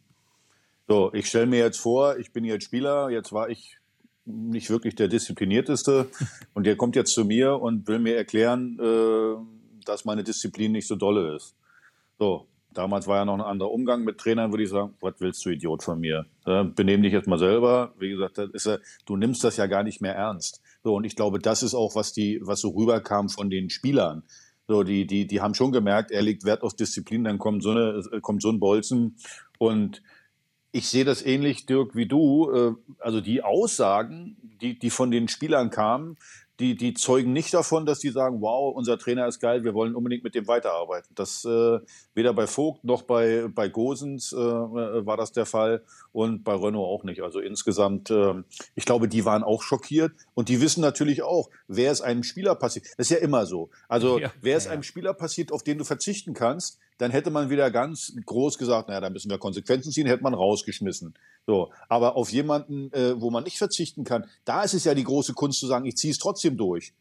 So, ich stelle mir jetzt vor, ich bin jetzt Spieler, jetzt war ich nicht wirklich der disziplinierteste. Und der kommt jetzt zu mir und will mir erklären, äh, dass meine Disziplin nicht so dolle ist. So, damals war ja noch ein anderer Umgang mit Trainern, würde ich sagen, was willst du Idiot von mir? Benehm dich jetzt mal selber. Wie gesagt, ist, du nimmst das ja gar nicht mehr ernst. So, und ich glaube, das ist auch, was die, was so rüberkam von den Spielern. So, die, die, die haben schon gemerkt, er legt Wert auf Disziplin, dann kommt so, eine, kommt so ein Bolzen. Und ich sehe das ähnlich, Dirk, wie du. Äh, also die Aussagen, die, die von den Spielern kamen, die, die zeugen nicht davon, dass die sagen, wow, unser Trainer ist geil, wir wollen unbedingt mit dem weiterarbeiten. Das äh, weder bei Vogt noch bei, bei Gosens äh, war das der Fall und bei Renault auch nicht. Also insgesamt, äh, ich glaube, die waren auch schockiert und die wissen natürlich auch, wer es einem Spieler passiert. Das ist ja immer so. Also ja, wer es ja. einem Spieler passiert, auf den du verzichten kannst, dann hätte man wieder ganz groß gesagt, naja, da müssen wir Konsequenzen ziehen, hätte man rausgeschmissen. So, aber auf jemanden, äh, wo man nicht verzichten kann, da ist es ja die große Kunst zu sagen, ich ziehe es trotzdem durch.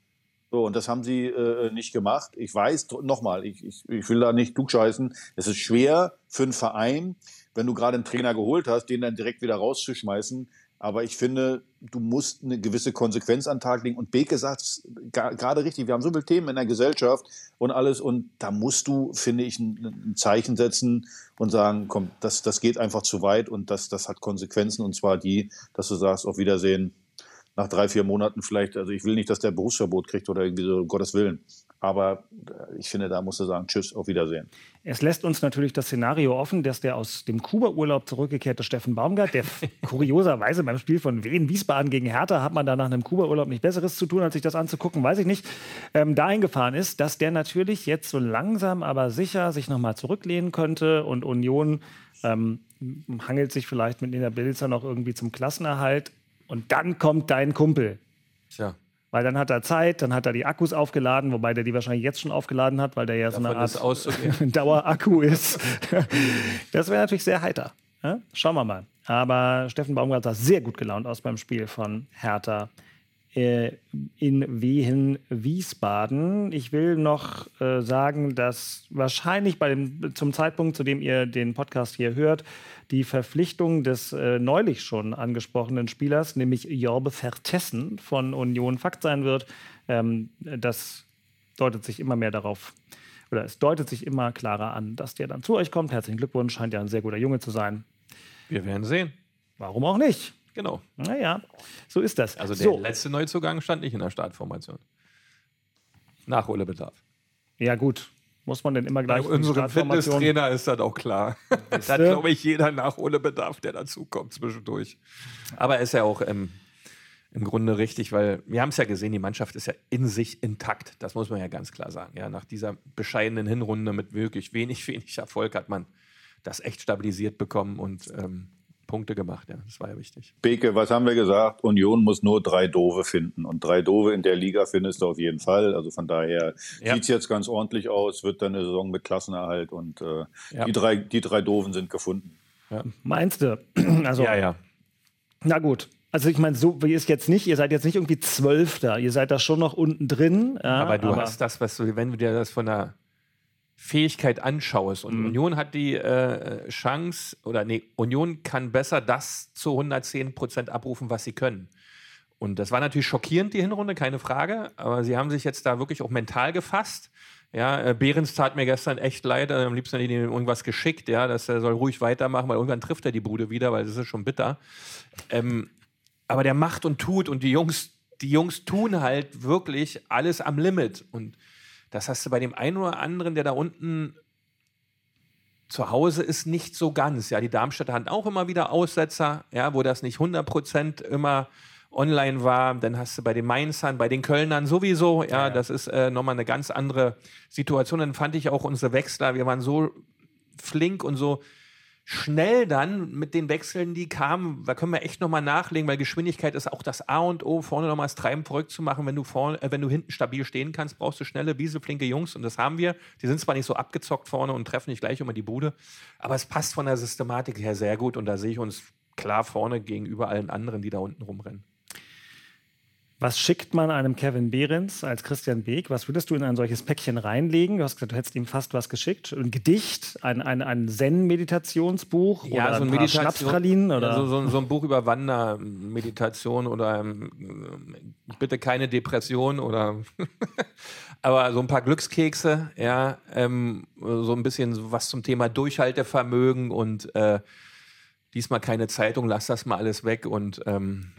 So, und das haben sie äh, nicht gemacht. Ich weiß, nochmal, ich, ich, ich will da nicht klugscheißen, es ist schwer für einen Verein, wenn du gerade einen Trainer geholt hast, den dann direkt wieder rauszuschmeißen, aber ich finde, du musst eine gewisse Konsequenz an den Tag legen. Und Beke sagt es gerade richtig. Wir haben so viele Themen in der Gesellschaft und alles. Und da musst du, finde ich, ein, Zeichen setzen und sagen, komm, das, das geht einfach zu weit und das, das hat Konsequenzen. Und zwar die, dass du sagst, auf Wiedersehen nach drei, vier Monaten vielleicht. Also ich will nicht, dass der Berufsverbot kriegt oder irgendwie so, Gottes Willen. Aber äh, ich finde, da musst du sagen, tschüss, auf Wiedersehen. Es lässt uns natürlich das Szenario offen, dass der aus dem Kuba-Urlaub zurückgekehrte Steffen Baumgart, der kurioserweise beim Spiel von Wien Wiesbaden gegen Hertha, hat man da nach einem Kuba-Urlaub nicht Besseres zu tun, als sich das anzugucken, weiß ich nicht, ähm, dahin gefahren ist, dass der natürlich jetzt so langsam, aber sicher sich nochmal zurücklehnen könnte und Union ähm, hangelt sich vielleicht mit Nina Bilzer noch irgendwie zum Klassenerhalt. Und dann kommt dein Kumpel. Tja. Weil dann hat er Zeit, dann hat er die Akkus aufgeladen, wobei der die wahrscheinlich jetzt schon aufgeladen hat, weil der ja so eine Art Dauerakku ist. das wäre natürlich sehr heiter. Ja? Schauen wir mal. Aber Steffen Baumgart sah sehr gut gelaunt aus beim Spiel von Hertha in Wehen Wiesbaden. Ich will noch äh, sagen, dass wahrscheinlich bei dem, zum Zeitpunkt, zu dem ihr den Podcast hier hört, die Verpflichtung des äh, neulich schon angesprochenen Spielers, nämlich Jorbe Vertessen von Union Fakt sein wird. Ähm, das deutet sich immer mehr darauf, oder es deutet sich immer klarer an, dass der dann zu euch kommt. Herzlichen Glückwunsch, scheint ja ein sehr guter Junge zu sein. Wir werden sehen. Warum auch nicht? Genau. Naja, so ist das. Also der so. letzte Neuzugang stand nicht in der Startformation. Nachholbedarf. Ja, gut. Muss man denn immer gleich. Bei unserem Fitnesstrainer ist das auch klar. da hat, glaube ich, jeder Nachholbedarf, der dazukommt zwischendurch. Aber ist ja auch ähm, im Grunde richtig, weil wir haben es ja gesehen, die Mannschaft ist ja in sich intakt. Das muss man ja ganz klar sagen. Ja, nach dieser bescheidenen Hinrunde mit wirklich wenig, wenig Erfolg hat man das echt stabilisiert bekommen und ähm, Punkte gemacht. Ja, das war ja wichtig. Beke, was haben wir gesagt? Union muss nur drei Dove finden. Und drei Dove in der Liga findest du auf jeden Fall. Also von daher ja. sieht es jetzt ganz ordentlich aus. Wird dann eine Saison mit Klassenerhalt. Und äh, ja. die, drei, die drei Doven sind gefunden. Ja. Meinst du? Also, ja, ja. Na gut. Also ich meine, so wie ist jetzt nicht, ihr seid jetzt nicht irgendwie Zwölfter, ihr seid da schon noch unten drin. Ja, aber du aber hast das, was du, wenn du dir das von der Fähigkeit anschaust. Und mhm. Union hat die äh, Chance, oder nee, Union kann besser das zu 110 Prozent abrufen, was sie können. Und das war natürlich schockierend, die Hinrunde, keine Frage. Aber sie haben sich jetzt da wirklich auch mental gefasst. Ja, äh, Behrens tat mir gestern echt leid. Am liebsten hätte ich ihm irgendwas geschickt, ja, dass er soll ruhig weitermachen, weil irgendwann trifft er die Bude wieder, weil das ist schon bitter. Ähm, aber der macht und tut und die Jungs, die Jungs tun halt wirklich alles am Limit. Und das hast du bei dem einen oder anderen, der da unten zu Hause ist, nicht so ganz. Ja, die Darmstädter hatten auch immer wieder Aussetzer, ja, wo das nicht 100% immer online war. Dann hast du bei den Mainzern, bei den Kölnern sowieso, ja, ja. das ist äh, nochmal eine ganz andere Situation. Dann fand ich auch unsere Wechsler, wir waren so flink und so schnell dann mit den Wechseln, die kamen, da können wir echt nochmal nachlegen, weil Geschwindigkeit ist auch das A und O, vorne nochmal das Treiben verrückt zu machen. Wenn du, vorne, äh, wenn du hinten stabil stehen kannst, brauchst du schnelle, wieseflinke Jungs und das haben wir. Die sind zwar nicht so abgezockt vorne und treffen nicht gleich immer die Bude, aber es passt von der Systematik her sehr gut und da sehe ich uns klar vorne gegenüber allen anderen, die da unten rumrennen. Was schickt man einem Kevin Behrens als Christian Beek? Was würdest du in ein solches Päckchen reinlegen? Du hast gesagt, du hättest ihm fast was geschickt. Ein Gedicht, ein, ein, ein Zen-Meditationsbuch ja, oder so ein ein Schnapspralinen? Oder? Ja, so, so, so ein Buch über Wandermeditation oder ähm, bitte keine Depression oder aber so ein paar Glückskekse, ja, ähm, so ein bisschen was zum Thema Durchhaltevermögen und äh, diesmal keine Zeitung, lass das mal alles weg und ähm,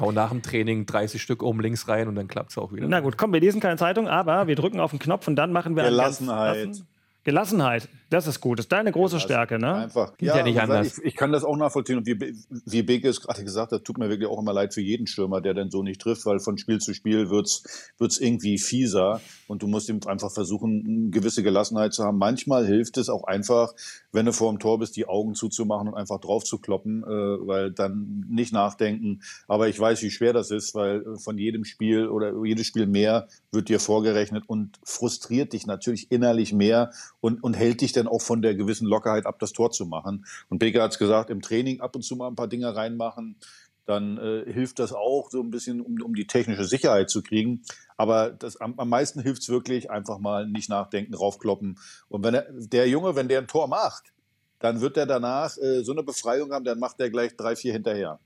hau nach dem Training 30 Stück oben links rein und dann klappt es auch wieder. Na gut, komm, wir lesen keine Zeitung, aber wir drücken auf den Knopf und dann machen wir einen ganz- Gelassenheit. Gelassenheit, das ist gut. Das ist deine große Stärke, ne? Einfach. Geht ja nicht wie anders. gesagt, Ich, ich kann das auch nachvollziehen. Und wie, wie Beke es gerade gesagt hat, tut mir wirklich auch immer leid für jeden Stürmer, der dann so nicht trifft, weil von Spiel zu Spiel wird's wird's irgendwie fieser. Und du musst ihm einfach versuchen, eine gewisse Gelassenheit zu haben. Manchmal hilft es auch einfach, wenn du vor dem Tor bist, die Augen zuzumachen und einfach drauf zu kloppen, äh, weil dann nicht nachdenken. Aber ich weiß, wie schwer das ist, weil äh, von jedem Spiel oder jedes Spiel mehr wird dir vorgerechnet und frustriert dich natürlich innerlich mehr und, und hält dich dann auch von der gewissen Lockerheit ab, das Tor zu machen. Und Becker hat es gesagt, im Training ab und zu mal ein paar Dinge reinmachen, dann äh, hilft das auch so ein bisschen, um, um die technische Sicherheit zu kriegen. Aber das, am, am meisten hilft es wirklich, einfach mal nicht nachdenken, raufkloppen. Und wenn er, der Junge, wenn der ein Tor macht, dann wird er danach äh, so eine Befreiung haben, dann macht er gleich drei, vier hinterher.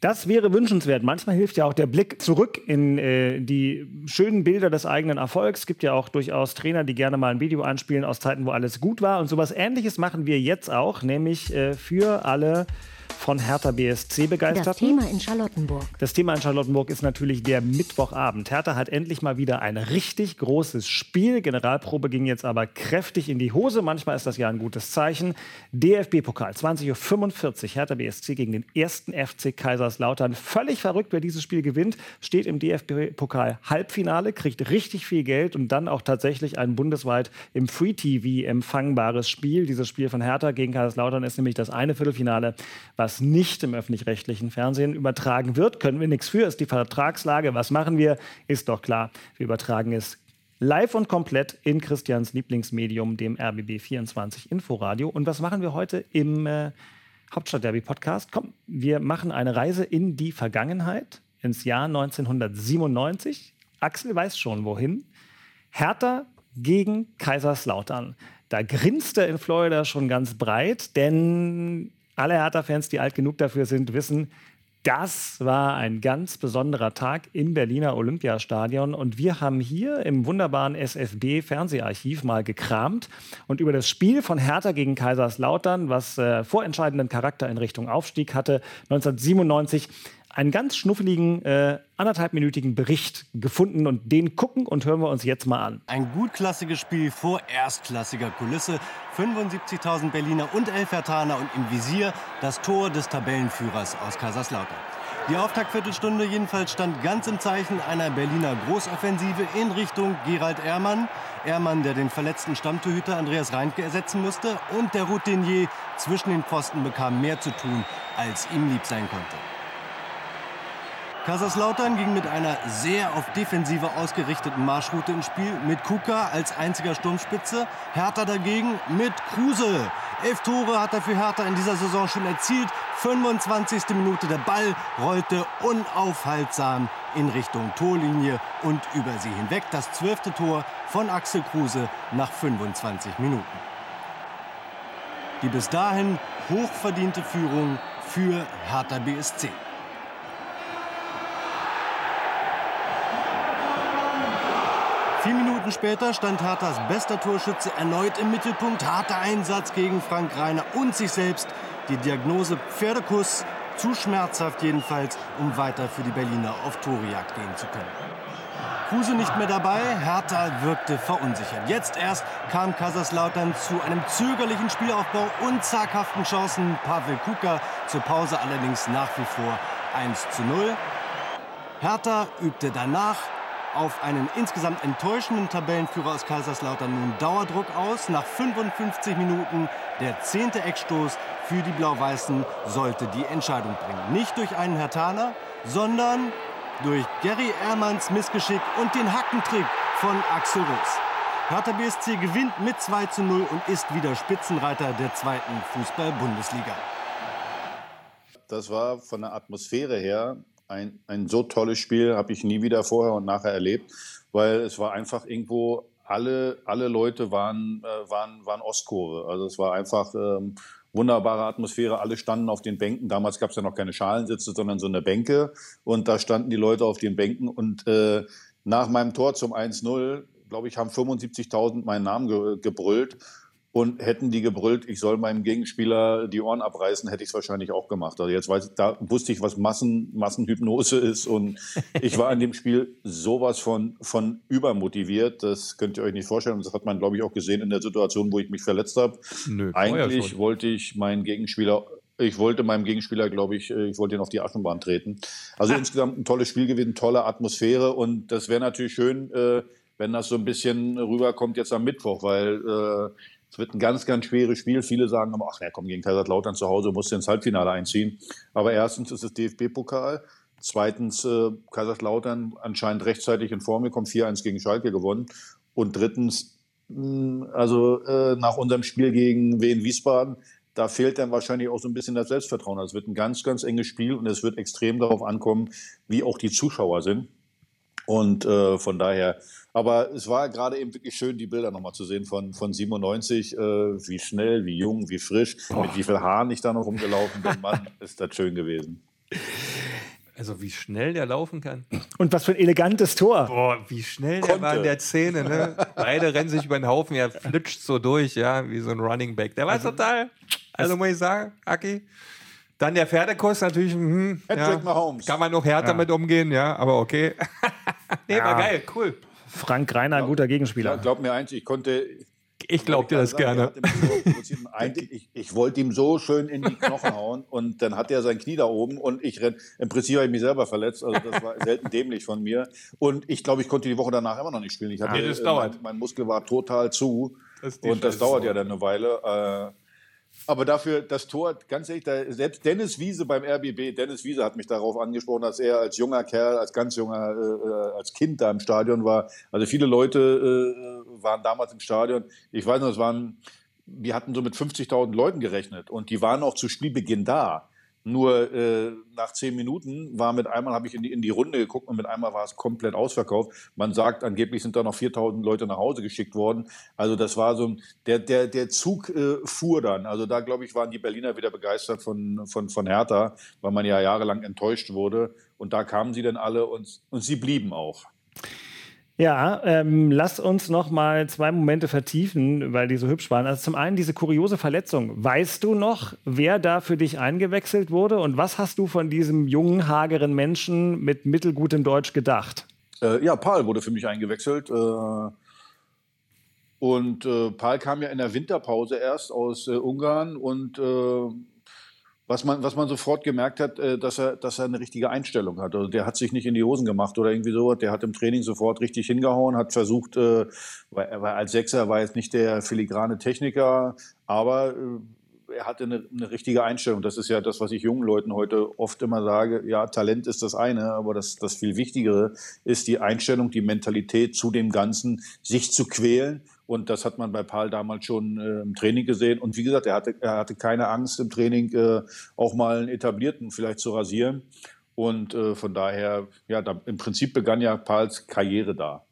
Das wäre wünschenswert. Manchmal hilft ja auch der Blick zurück in äh, die schönen Bilder des eigenen Erfolgs. Es gibt ja auch durchaus Trainer, die gerne mal ein Video anspielen aus Zeiten, wo alles gut war. Und sowas Ähnliches machen wir jetzt auch, nämlich äh, für alle von Hertha BSC Das Begeisterten. Thema in Charlottenburg. Das Thema in Charlottenburg ist natürlich der Mittwochabend. Hertha hat endlich mal wieder ein richtig großes Spiel. Generalprobe ging jetzt aber kräftig in die Hose. Manchmal ist das ja ein gutes Zeichen. DFB-Pokal, 20.45 Uhr. Hertha BSC gegen den ersten FC Kaiserslautern. Völlig verrückt, wer dieses Spiel gewinnt. Steht im DFB-Pokal Halbfinale, kriegt richtig viel Geld und dann auch tatsächlich ein bundesweit im Free-TV empfangbares Spiel. Dieses Spiel von Hertha gegen Kaiserslautern ist nämlich das eine Viertelfinale, was nicht im öffentlich-rechtlichen Fernsehen übertragen wird. Können wir nichts für, ist die Vertragslage. Was machen wir? Ist doch klar, wir übertragen es live und komplett in Christians Lieblingsmedium, dem RBB 24 Inforadio. Und was machen wir heute im äh, Hauptstadtderby-Podcast? Komm, wir machen eine Reise in die Vergangenheit, ins Jahr 1997. Axel weiß schon, wohin. Hertha gegen Kaiserslautern. Da grinst er in Florida schon ganz breit, denn alle Hertha-Fans, die alt genug dafür sind, wissen, das war ein ganz besonderer Tag im Berliner Olympiastadion. Und wir haben hier im wunderbaren SFB Fernseharchiv mal gekramt und über das Spiel von Hertha gegen Kaiserslautern, was äh, vorentscheidenden Charakter in Richtung Aufstieg hatte, 1997 einen ganz schnuffeligen äh, anderthalbminütigen Bericht gefunden und den gucken und hören wir uns jetzt mal an. Ein gutklassiges Spiel vor erstklassiger Kulisse. 75.000 Berliner und Elfertaner und im Visier das Tor des Tabellenführers aus Kaiserslautern. Die Auftaktviertelstunde jedenfalls stand ganz im Zeichen einer Berliner Großoffensive in Richtung Gerald Ehrmann. Ehrmann, der den verletzten Stammtorhüter Andreas Reintke ersetzen musste. Und der Routinier zwischen den Pfosten bekam mehr zu tun, als ihm lieb sein konnte. Kaiserslautern ging mit einer sehr auf Defensive ausgerichteten Marschroute ins Spiel, mit Kuka als einziger Sturmspitze. Hertha dagegen mit Kruse. Elf Tore hat er für Hertha in dieser Saison schon erzielt. 25. Minute, der Ball rollte unaufhaltsam in Richtung Torlinie und über sie hinweg. Das zwölfte Tor von Axel Kruse nach 25 Minuten. Die bis dahin hochverdiente Führung für Hertha BSC. Minuten später stand Herthas bester Torschütze erneut im Mittelpunkt. Harter Einsatz gegen Frank Reiner und sich selbst. Die Diagnose Pferdekuss, zu schmerzhaft jedenfalls, um weiter für die Berliner auf Torejagd gehen zu können. Kruse nicht mehr dabei, Hertha wirkte verunsichert. Jetzt erst kam Kaiserslautern zu einem zögerlichen Spielaufbau und zaghaften Chancen. Pavel Kuka zur Pause allerdings nach wie vor 1 zu 0. Hertha übte danach auf einen insgesamt enttäuschenden Tabellenführer aus Kaiserslautern nun Dauerdruck aus. Nach 55 Minuten der zehnte Eckstoß für die Blau-Weißen sollte die Entscheidung bringen. Nicht durch einen Hertaner, sondern durch Gary Ehrmanns Missgeschick und den Hackentrick von Axel Roos. Hertha BSC gewinnt mit 2 zu 0 und ist wieder Spitzenreiter der zweiten Fußball-Bundesliga. Das war von der Atmosphäre her ein, ein so tolles Spiel habe ich nie wieder vorher und nachher erlebt, weil es war einfach irgendwo, alle, alle Leute waren, äh, waren, waren Ostkurve. Also es war einfach ähm, wunderbare Atmosphäre. Alle standen auf den Bänken. Damals gab es ja noch keine Schalensitze, sondern so eine Bänke. Und da standen die Leute auf den Bänken. Und äh, nach meinem Tor zum 1-0, glaube ich, haben 75.000 meinen Namen ge gebrüllt. Und hätten die gebrüllt, ich soll meinem Gegenspieler die Ohren abreißen, hätte ich es wahrscheinlich auch gemacht. Also jetzt weiß ich, da wusste ich, was Massen, Massenhypnose ist. Und ich war in dem Spiel sowas von, von übermotiviert. Das könnt ihr euch nicht vorstellen. Und das hat man, glaube ich, auch gesehen in der Situation, wo ich mich verletzt habe. Nö, Eigentlich wollte ich meinen Gegenspieler ich wollte meinem Gegenspieler, glaube ich, ich wollte ihn auf die Aschenbahn treten. Also ah. insgesamt ein tolles Spiel gewesen, tolle Atmosphäre und das wäre natürlich schön, äh, wenn das so ein bisschen rüberkommt jetzt am Mittwoch, weil äh, es wird ein ganz, ganz schweres Spiel. Viele sagen aber, ach ja, komm, gegen Kaiserslautern zu Hause musst du ins Halbfinale einziehen. Aber erstens ist es DFB-Pokal. Zweitens, äh, Kaiserslautern anscheinend rechtzeitig in Form gekommen, 4-1 gegen Schalke gewonnen. Und drittens, mh, also äh, nach unserem Spiel gegen Wien Wiesbaden, da fehlt dann wahrscheinlich auch so ein bisschen das Selbstvertrauen. Also es wird ein ganz, ganz enges Spiel und es wird extrem darauf ankommen, wie auch die Zuschauer sind. Und äh, von daher, aber es war gerade eben wirklich schön, die Bilder nochmal zu sehen von, von 97, äh, wie schnell, wie jung, wie frisch, oh. mit wie viel Haaren ich da noch rumgelaufen bin. Mann, ist das schön gewesen. Also wie schnell der laufen kann. Und was für ein elegantes Tor. Boah, wie schnell Konnte. der war in der Szene. Ne? Beide rennen sich über den Haufen, er flitscht so durch, ja, wie so ein Running Back. Der war also, total, also muss ich sagen, Aki, dann der Pferdekurs natürlich, hm, ja, kann man noch härter ja. mit umgehen, ja, aber okay. nee, ja. war geil, cool. Frank Reiner, glaub, guter Gegenspieler. Ja, glaub mir eins, ich konnte. Ich glaub dir das sagen, gerne. ich, ich wollte ihm so schön in die Knochen hauen und dann hat er sein Knie da oben und ich renn, im Prinzip habe ich mich selber verletzt, also das war selten dämlich von mir. Und ich glaube, ich konnte die Woche danach immer noch nicht spielen. Ich hatte, nee, das dauert. Mein, mein Muskel war total zu das und das dauert ja dann eine Weile. Äh, aber dafür das Tor, ganz ehrlich, da, selbst Dennis Wiese beim RBB, Dennis Wiese hat mich darauf angesprochen, dass er als junger Kerl, als ganz junger, äh, äh als Kind da im Stadion war. Also viele Leute äh, waren damals im Stadion. Ich weiß noch, es waren, wir hatten so mit 50.000 Leuten gerechnet und die waren auch zu Spielbeginn da. Nur äh, nach zehn Minuten war mit einmal, habe ich in die, in die Runde geguckt und mit einmal war es komplett ausverkauft. Man sagt, angeblich sind da noch 4000 Leute nach Hause geschickt worden. Also das war so der, der, der Zug äh, fuhr dann. Also da, glaube ich, waren die Berliner wieder begeistert von, von, von Hertha, weil man ja jahrelang enttäuscht wurde. Und da kamen sie dann alle und, und sie blieben auch. Ja, ähm, lass uns noch mal zwei Momente vertiefen, weil die so hübsch waren. Also zum einen diese kuriose Verletzung. Weißt du noch, wer da für dich eingewechselt wurde und was hast du von diesem jungen, hageren Menschen mit mittelgutem Deutsch gedacht? Äh, ja, Paul wurde für mich eingewechselt. Äh, und äh, Paul kam ja in der Winterpause erst aus äh, Ungarn und äh, was man, was man sofort gemerkt hat, äh, dass er, dass er eine richtige Einstellung hat. Also der hat sich nicht in die Hosen gemacht oder irgendwie so. Der hat im Training sofort richtig hingehauen, hat versucht, äh, weil, weil als Sechser war jetzt nicht der filigrane Techniker, aber äh, er hatte eine, eine richtige Einstellung. Das ist ja das, was ich jungen Leuten heute oft immer sage. Ja, Talent ist das eine, aber das, das viel Wichtigere ist die Einstellung, die Mentalität zu dem Ganzen, sich zu quälen und das hat man bei Paul damals schon äh, im Training gesehen. Und wie gesagt, er hatte, er hatte keine Angst im Training, äh, auch mal einen etablierten vielleicht zu rasieren. Und äh, von daher, ja, da, im Prinzip begann ja Pauls Karriere da.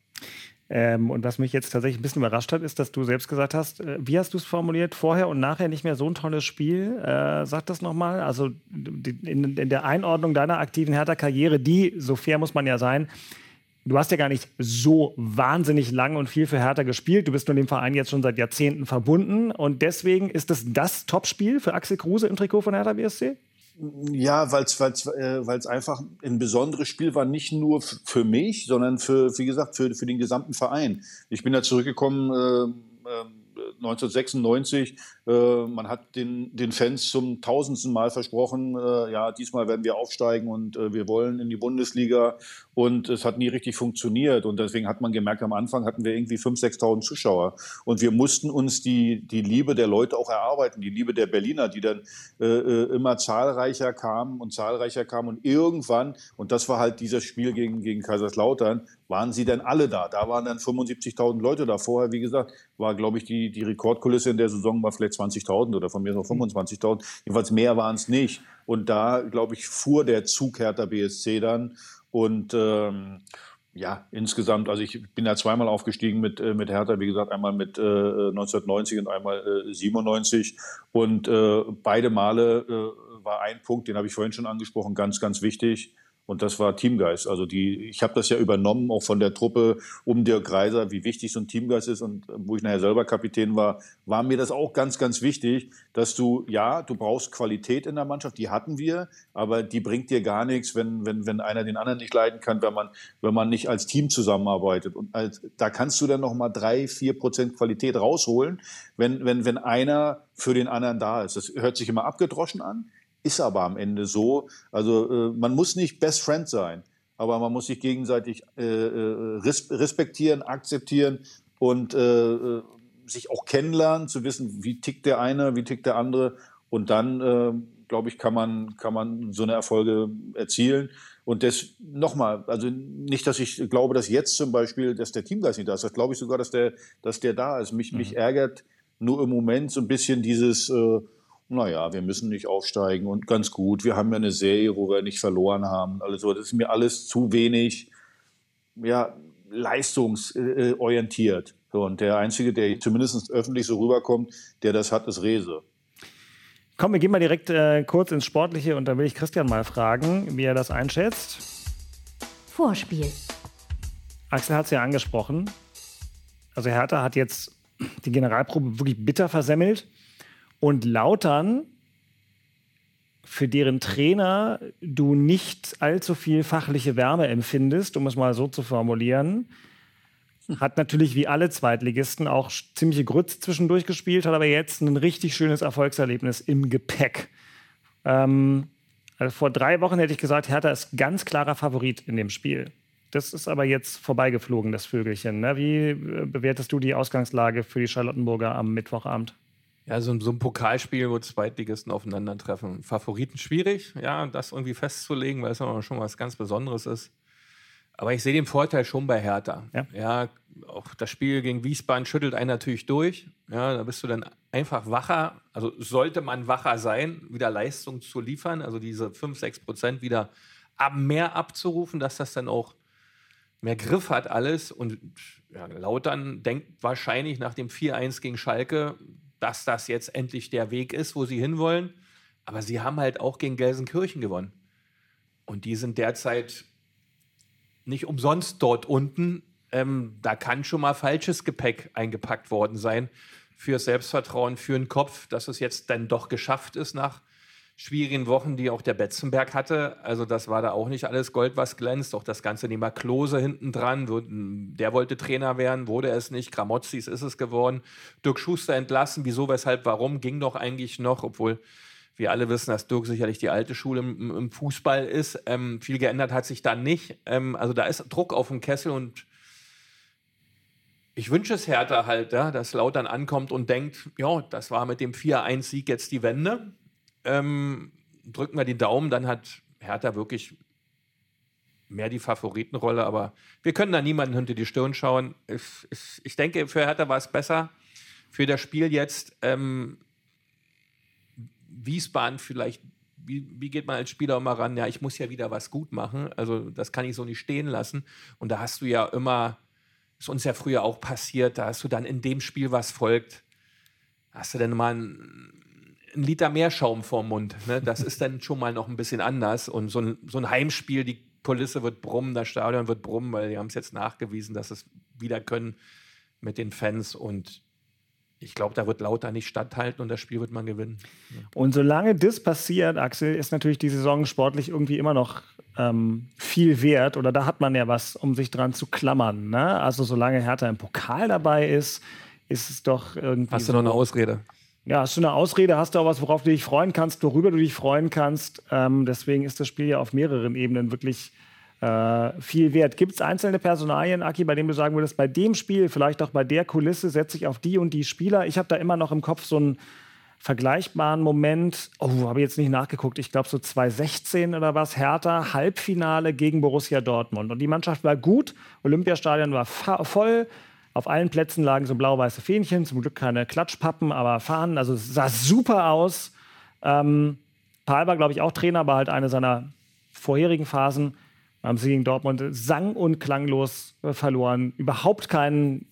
Ähm, und was mich jetzt tatsächlich ein bisschen überrascht hat, ist, dass du selbst gesagt hast, äh, wie hast du es formuliert, vorher und nachher nicht mehr so ein tolles Spiel. Äh, sag das nochmal. Also die, in, in, der Einordnung deiner aktiven Hertha-Karriere, die, so fair muss man ja sein, du hast ja gar nicht so wahnsinnig lang und viel für Hertha gespielt. Du bist nur dem Verein jetzt schon seit Jahrzehnten verbunden. Und deswegen ist es das Topspiel für Axel Kruse im Trikot von Hertha BSC? Ja, weil es äh, einfach ein besonderes Spiel war, nicht nur für mich, sondern für, wie gesagt, für, für den gesamten Verein. Ich bin da zurückgekommen. Äh, äh, 1996. Äh, man hat den, den Fans zum tausendsten Mal versprochen, äh, ja, diesmal werden wir aufsteigen und äh, wir wollen in die Bundesliga. Und es hat nie richtig funktioniert. Und deswegen hat man gemerkt, am Anfang hatten wir irgendwie 5.000, 6.000 Zuschauer. Und wir mussten uns die, die Liebe der Leute auch erarbeiten, die Liebe der Berliner, die dann immer zahlreicher kamen und zahlreicher kamen. Und irgendwann, und das war halt dieses Spiel gegen, gegen Kaiserslautern, waren sie dann alle da. Da waren dann 75.000 Leute da. Vorher, wie gesagt, war, glaube ich, die, die Rekordkulisse in der Saison war vielleicht 20.000 oder von mir noch 25.000. Jedenfalls mehr waren es nicht. Und da, glaube ich, fuhr der Zug Hertha BSC dann. Und ähm, ja, insgesamt, also ich bin ja zweimal aufgestiegen mit, äh, mit Hertha, wie gesagt, einmal mit äh, 1990 und einmal äh, 97. Und äh, beide Male äh, war ein Punkt, den habe ich vorhin schon angesprochen, ganz, ganz wichtig. Und das war Teamgeist. Also die, ich habe das ja übernommen, auch von der Truppe um Dirk Reiser, wie wichtig so ein Teamgeist ist. Und wo ich nachher selber Kapitän war, war mir das auch ganz, ganz wichtig, dass du, ja, du brauchst Qualität in der Mannschaft, die hatten wir, aber die bringt dir gar nichts, wenn, wenn, wenn einer den anderen nicht leiden kann, wenn man, wenn man nicht als Team zusammenarbeitet. Und als, da kannst du dann nochmal drei, vier Prozent Qualität rausholen, wenn, wenn, wenn einer für den anderen da ist. Das hört sich immer abgedroschen an ist aber am Ende so. Also äh, man muss nicht Best Friend sein, aber man muss sich gegenseitig äh, äh respektieren, akzeptieren und äh, äh, sich auch kennenlernen, zu wissen, wie tickt der eine, wie tickt der andere. Und dann, äh, glaube ich, kann man, kann man so eine Erfolge erzielen. Und das nochmal, also nicht, dass ich glaube, dass jetzt zum Beispiel, dass der Teamgeist nicht da ist. Das glaube ich sogar, dass der, dass der da ist. Mich, mhm. mich ärgert nur im Moment so ein bisschen dieses, äh, naja, wir müssen nicht aufsteigen und ganz gut, wir haben ja eine Serie, wo wir nicht verloren haben. Also das ist mir alles zu wenig ja, leistungsorientiert. So, und der Einzige, der zumindest öffentlich so rüberkommt, der das hat, ist Rese. Komm, wir gehen mal direkt äh, kurz ins Sportliche und da will ich Christian mal fragen, wie er das einschätzt. Vorspiel. Axel hat es ja angesprochen. Also Hertha hat jetzt die Generalprobe wirklich bitter versemmelt und Lautern, für deren Trainer du nicht allzu viel fachliche Wärme empfindest, um es mal so zu formulieren, hat natürlich wie alle Zweitligisten auch ziemliche Grütze zwischendurch gespielt, hat aber jetzt ein richtig schönes Erfolgserlebnis im Gepäck. Ähm, also vor drei Wochen hätte ich gesagt, Hertha ist ganz klarer Favorit in dem Spiel. Das ist aber jetzt vorbeigeflogen, das Vögelchen. Ne? Wie äh, bewertest du die Ausgangslage für die Charlottenburger am Mittwochabend? Ja, so, so ein Pokalspiel, wo Zweitligisten aufeinandertreffen. Favoriten schwierig, ja, das irgendwie festzulegen, weil es ja schon was ganz Besonderes ist. Aber ich sehe den Vorteil schon bei Hertha. Ja. ja, auch das Spiel gegen Wiesbaden schüttelt einen natürlich durch. Ja, da bist du dann einfach wacher. Also sollte man wacher sein, wieder Leistung zu liefern, also diese 5, 6 Prozent wieder ab mehr abzurufen, dass das dann auch mehr Griff hat alles. Und ja, Lautern denkt wahrscheinlich nach dem 4-1 gegen Schalke, dass das jetzt endlich der Weg ist, wo sie hinwollen. Aber sie haben halt auch gegen Gelsenkirchen gewonnen. Und die sind derzeit nicht umsonst dort unten. Ähm, da kann schon mal falsches Gepäck eingepackt worden sein für Selbstvertrauen, für den Kopf, dass es jetzt dann doch geschafft ist nach schwierigen Wochen, die auch der Betzenberg hatte. Also das war da auch nicht alles Gold, was glänzt. Auch das ganze Thema Klose hinten dran. Der wollte Trainer werden, wurde es nicht. Gramozis ist es geworden. Dirk Schuster entlassen. Wieso, weshalb, warum? Ging doch eigentlich noch, obwohl wir alle wissen, dass Dirk sicherlich die alte Schule im, im Fußball ist. Ähm, viel geändert hat sich da nicht. Ähm, also da ist Druck auf dem Kessel und ich wünsche es Hertha halt, ja, dass Lautern ankommt und denkt, ja, das war mit dem 4-1-Sieg jetzt die Wende ähm, drücken wir die Daumen, dann hat Hertha wirklich mehr die Favoritenrolle, aber wir können da niemanden hinter die Stirn schauen. Ich, ich, ich denke, für Hertha war es besser. Für das Spiel jetzt ähm, Wiesbaden vielleicht, wie, wie geht man als Spieler immer ran? Ja, ich muss ja wieder was gut machen. Also das kann ich so nicht stehen lassen. Und da hast du ja immer, ist uns ja früher auch passiert, da hast du dann in dem Spiel, was folgt, hast du dann mal ein ein Liter mehr Schaum vorm Mund. Ne? Das ist dann schon mal noch ein bisschen anders. Und so ein, so ein Heimspiel, die Kulisse wird brummen, das Stadion wird brummen, weil die haben es jetzt nachgewiesen, dass es wieder können mit den Fans. Und ich glaube, da wird Lauter nicht standhalten und das Spiel wird man gewinnen. Und solange das passiert, Axel, ist natürlich die Saison sportlich irgendwie immer noch ähm, viel wert. Oder da hat man ja was, um sich dran zu klammern. Ne? Also solange Hertha im Pokal dabei ist, ist es doch irgendwie. Hast du noch eine Ausrede? Ja, hast du eine Ausrede, hast du auch was, worauf du dich freuen kannst, worüber du dich freuen kannst. Ähm, deswegen ist das Spiel ja auf mehreren Ebenen wirklich äh, viel wert. Gibt es einzelne Personalien, Aki, bei denen du sagen würdest, bei dem Spiel, vielleicht auch bei der Kulisse, setze ich auf die und die Spieler? Ich habe da immer noch im Kopf so einen vergleichbaren Moment. Oh, habe ich jetzt nicht nachgeguckt. Ich glaube, so 2016 oder was. Hertha, Halbfinale gegen Borussia Dortmund. Und die Mannschaft war gut. Olympiastadion war voll. Auf allen Plätzen lagen so blau-weiße Fähnchen, zum Glück keine Klatschpappen, aber Fahnen. Also es sah super aus. Ähm, Paul war, glaube ich, auch Trainer, aber halt eine seiner vorherigen Phasen beim Sieg gegen Dortmund sang- und klanglos verloren. Überhaupt keinen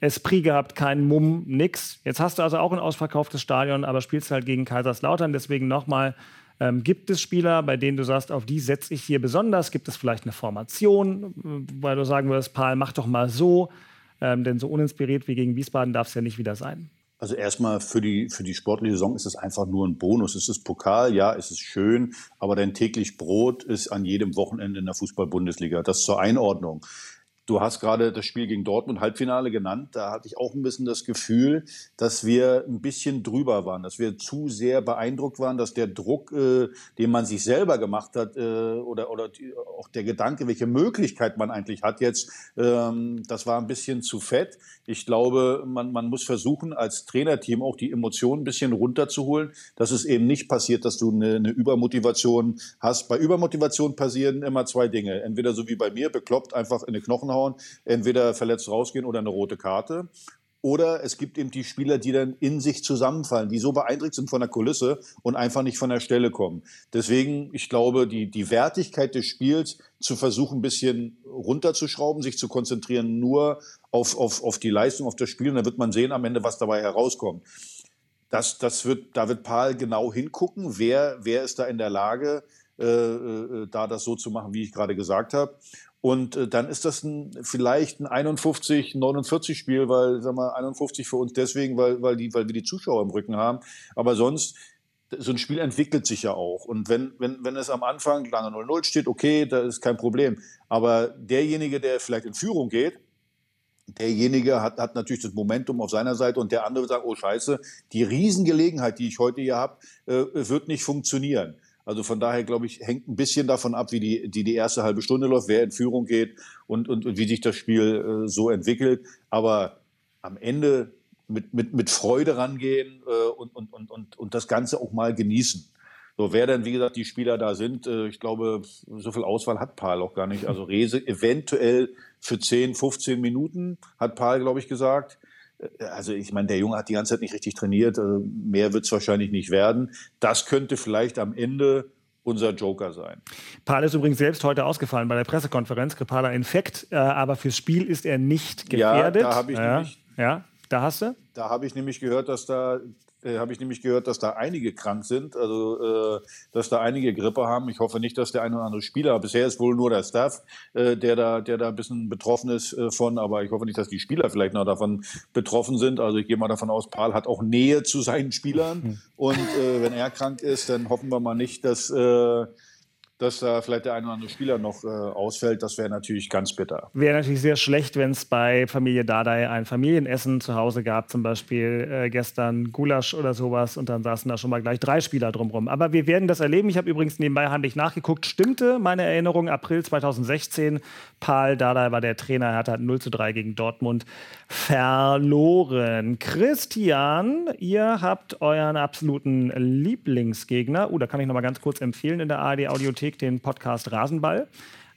Esprit gehabt, keinen Mumm, nix. Jetzt hast du also auch ein ausverkauftes Stadion, aber spielst halt gegen Kaiserslautern. Deswegen nochmal, ähm, gibt es Spieler, bei denen du sagst, auf die setze ich hier besonders? Gibt es vielleicht eine Formation, weil du sagen würdest, Paul, mach doch mal so? Ähm, denn so uninspiriert wie gegen Wiesbaden darf es ja nicht wieder sein. Also erstmal für die, für die sportliche Saison ist es einfach nur ein Bonus. Es ist Pokal, ja, es ist schön, aber dein täglich Brot ist an jedem Wochenende in der Fußball-Bundesliga. Das zur Einordnung. Du hast gerade das Spiel gegen Dortmund Halbfinale genannt. Da hatte ich auch ein bisschen das Gefühl, dass wir ein bisschen drüber waren, dass wir zu sehr beeindruckt waren, dass der Druck, äh, den man sich selber gemacht hat, äh, oder, oder die, auch der Gedanke, welche Möglichkeit man eigentlich hat jetzt, ähm, das war ein bisschen zu fett. Ich glaube, man, man muss versuchen, als Trainerteam auch die Emotionen ein bisschen runterzuholen, dass es eben nicht passiert, dass du eine, eine Übermotivation hast. Bei Übermotivation passieren immer zwei Dinge. Entweder so wie bei mir, bekloppt, einfach in die Knochen hauen, entweder verletzt rausgehen oder eine rote Karte. Oder es gibt eben die Spieler, die dann in sich zusammenfallen, die so beeindruckt sind von der Kulisse und einfach nicht von der Stelle kommen. Deswegen, ich glaube, die, die Wertigkeit des Spiels zu versuchen, ein bisschen runterzuschrauben, sich zu konzentrieren nur auf, auf, auf die Leistung, auf das Spiel. Und dann wird man sehen am Ende, was dabei herauskommt. Das, das wird, da wird Paul genau hingucken, wer, wer ist da in der Lage, äh, äh, da das so zu machen, wie ich gerade gesagt habe. Und äh, dann ist das ein, vielleicht ein 51, 49 Spiel, weil, sag mal, 51 für uns deswegen, weil, weil, die, weil wir die Zuschauer im Rücken haben. Aber sonst, so ein Spiel entwickelt sich ja auch. Und wenn, wenn, wenn es am Anfang lange 0-0 steht, okay, da ist kein Problem. Aber derjenige, der vielleicht in Führung geht, derjenige hat, hat natürlich das Momentum auf seiner Seite und der andere sagt, oh scheiße, die Riesengelegenheit, die ich heute hier habe, äh, wird nicht funktionieren. Also von daher, glaube ich, hängt ein bisschen davon ab, wie die, die, die erste halbe Stunde läuft, wer in Führung geht und, und, und wie sich das Spiel äh, so entwickelt. Aber am Ende mit, mit, mit Freude rangehen äh, und, und, und, und, und das Ganze auch mal genießen. So, wer denn, wie gesagt, die Spieler da sind, äh, ich glaube, so viel Auswahl hat Paul auch gar nicht. Also Rese eventuell für 10, 15 Minuten, hat Paul, glaube ich, gesagt. Äh, also ich meine, der Junge hat die ganze Zeit nicht richtig trainiert. Also mehr wird es wahrscheinlich nicht werden. Das könnte vielleicht am Ende unser Joker sein. Paul ist übrigens selbst heute ausgefallen bei der Pressekonferenz, grippaler Infekt, äh, aber fürs Spiel ist er nicht gefährdet. Ja, da habe ich ja, nämlich, ja, da hast du? Da habe ich nämlich gehört, dass da äh, habe ich nämlich gehört, dass da einige krank sind, also äh, dass da einige Grippe haben. Ich hoffe nicht, dass der eine oder andere Spieler, bisher ist wohl nur der Staff, äh, der da, der da ein bisschen betroffen ist äh, von, aber ich hoffe nicht, dass die Spieler vielleicht noch davon betroffen sind. Also ich gehe mal davon aus, Paul hat auch Nähe zu seinen Spielern hm. und äh, wenn er krank ist, dann hoffen wir mal nicht, dass äh, dass da vielleicht der eine oder andere Spieler noch äh, ausfällt, das wäre natürlich ganz bitter. Wäre natürlich sehr schlecht, wenn es bei Familie Dardai ein Familienessen zu Hause gab, zum Beispiel äh, gestern Gulasch oder sowas, und dann saßen da schon mal gleich drei Spieler drumherum. Aber wir werden das erleben. Ich habe übrigens nebenbei handlich nachgeguckt. Stimmte meine Erinnerung, April 2016. Paul Dardai war der Trainer. Er hat 0 zu 3 gegen Dortmund verloren. Christian, ihr habt euren absoluten Lieblingsgegner. Uh, da kann ich noch mal ganz kurz empfehlen in der ARD Audiothek Mediathek den Podcast Rasenball,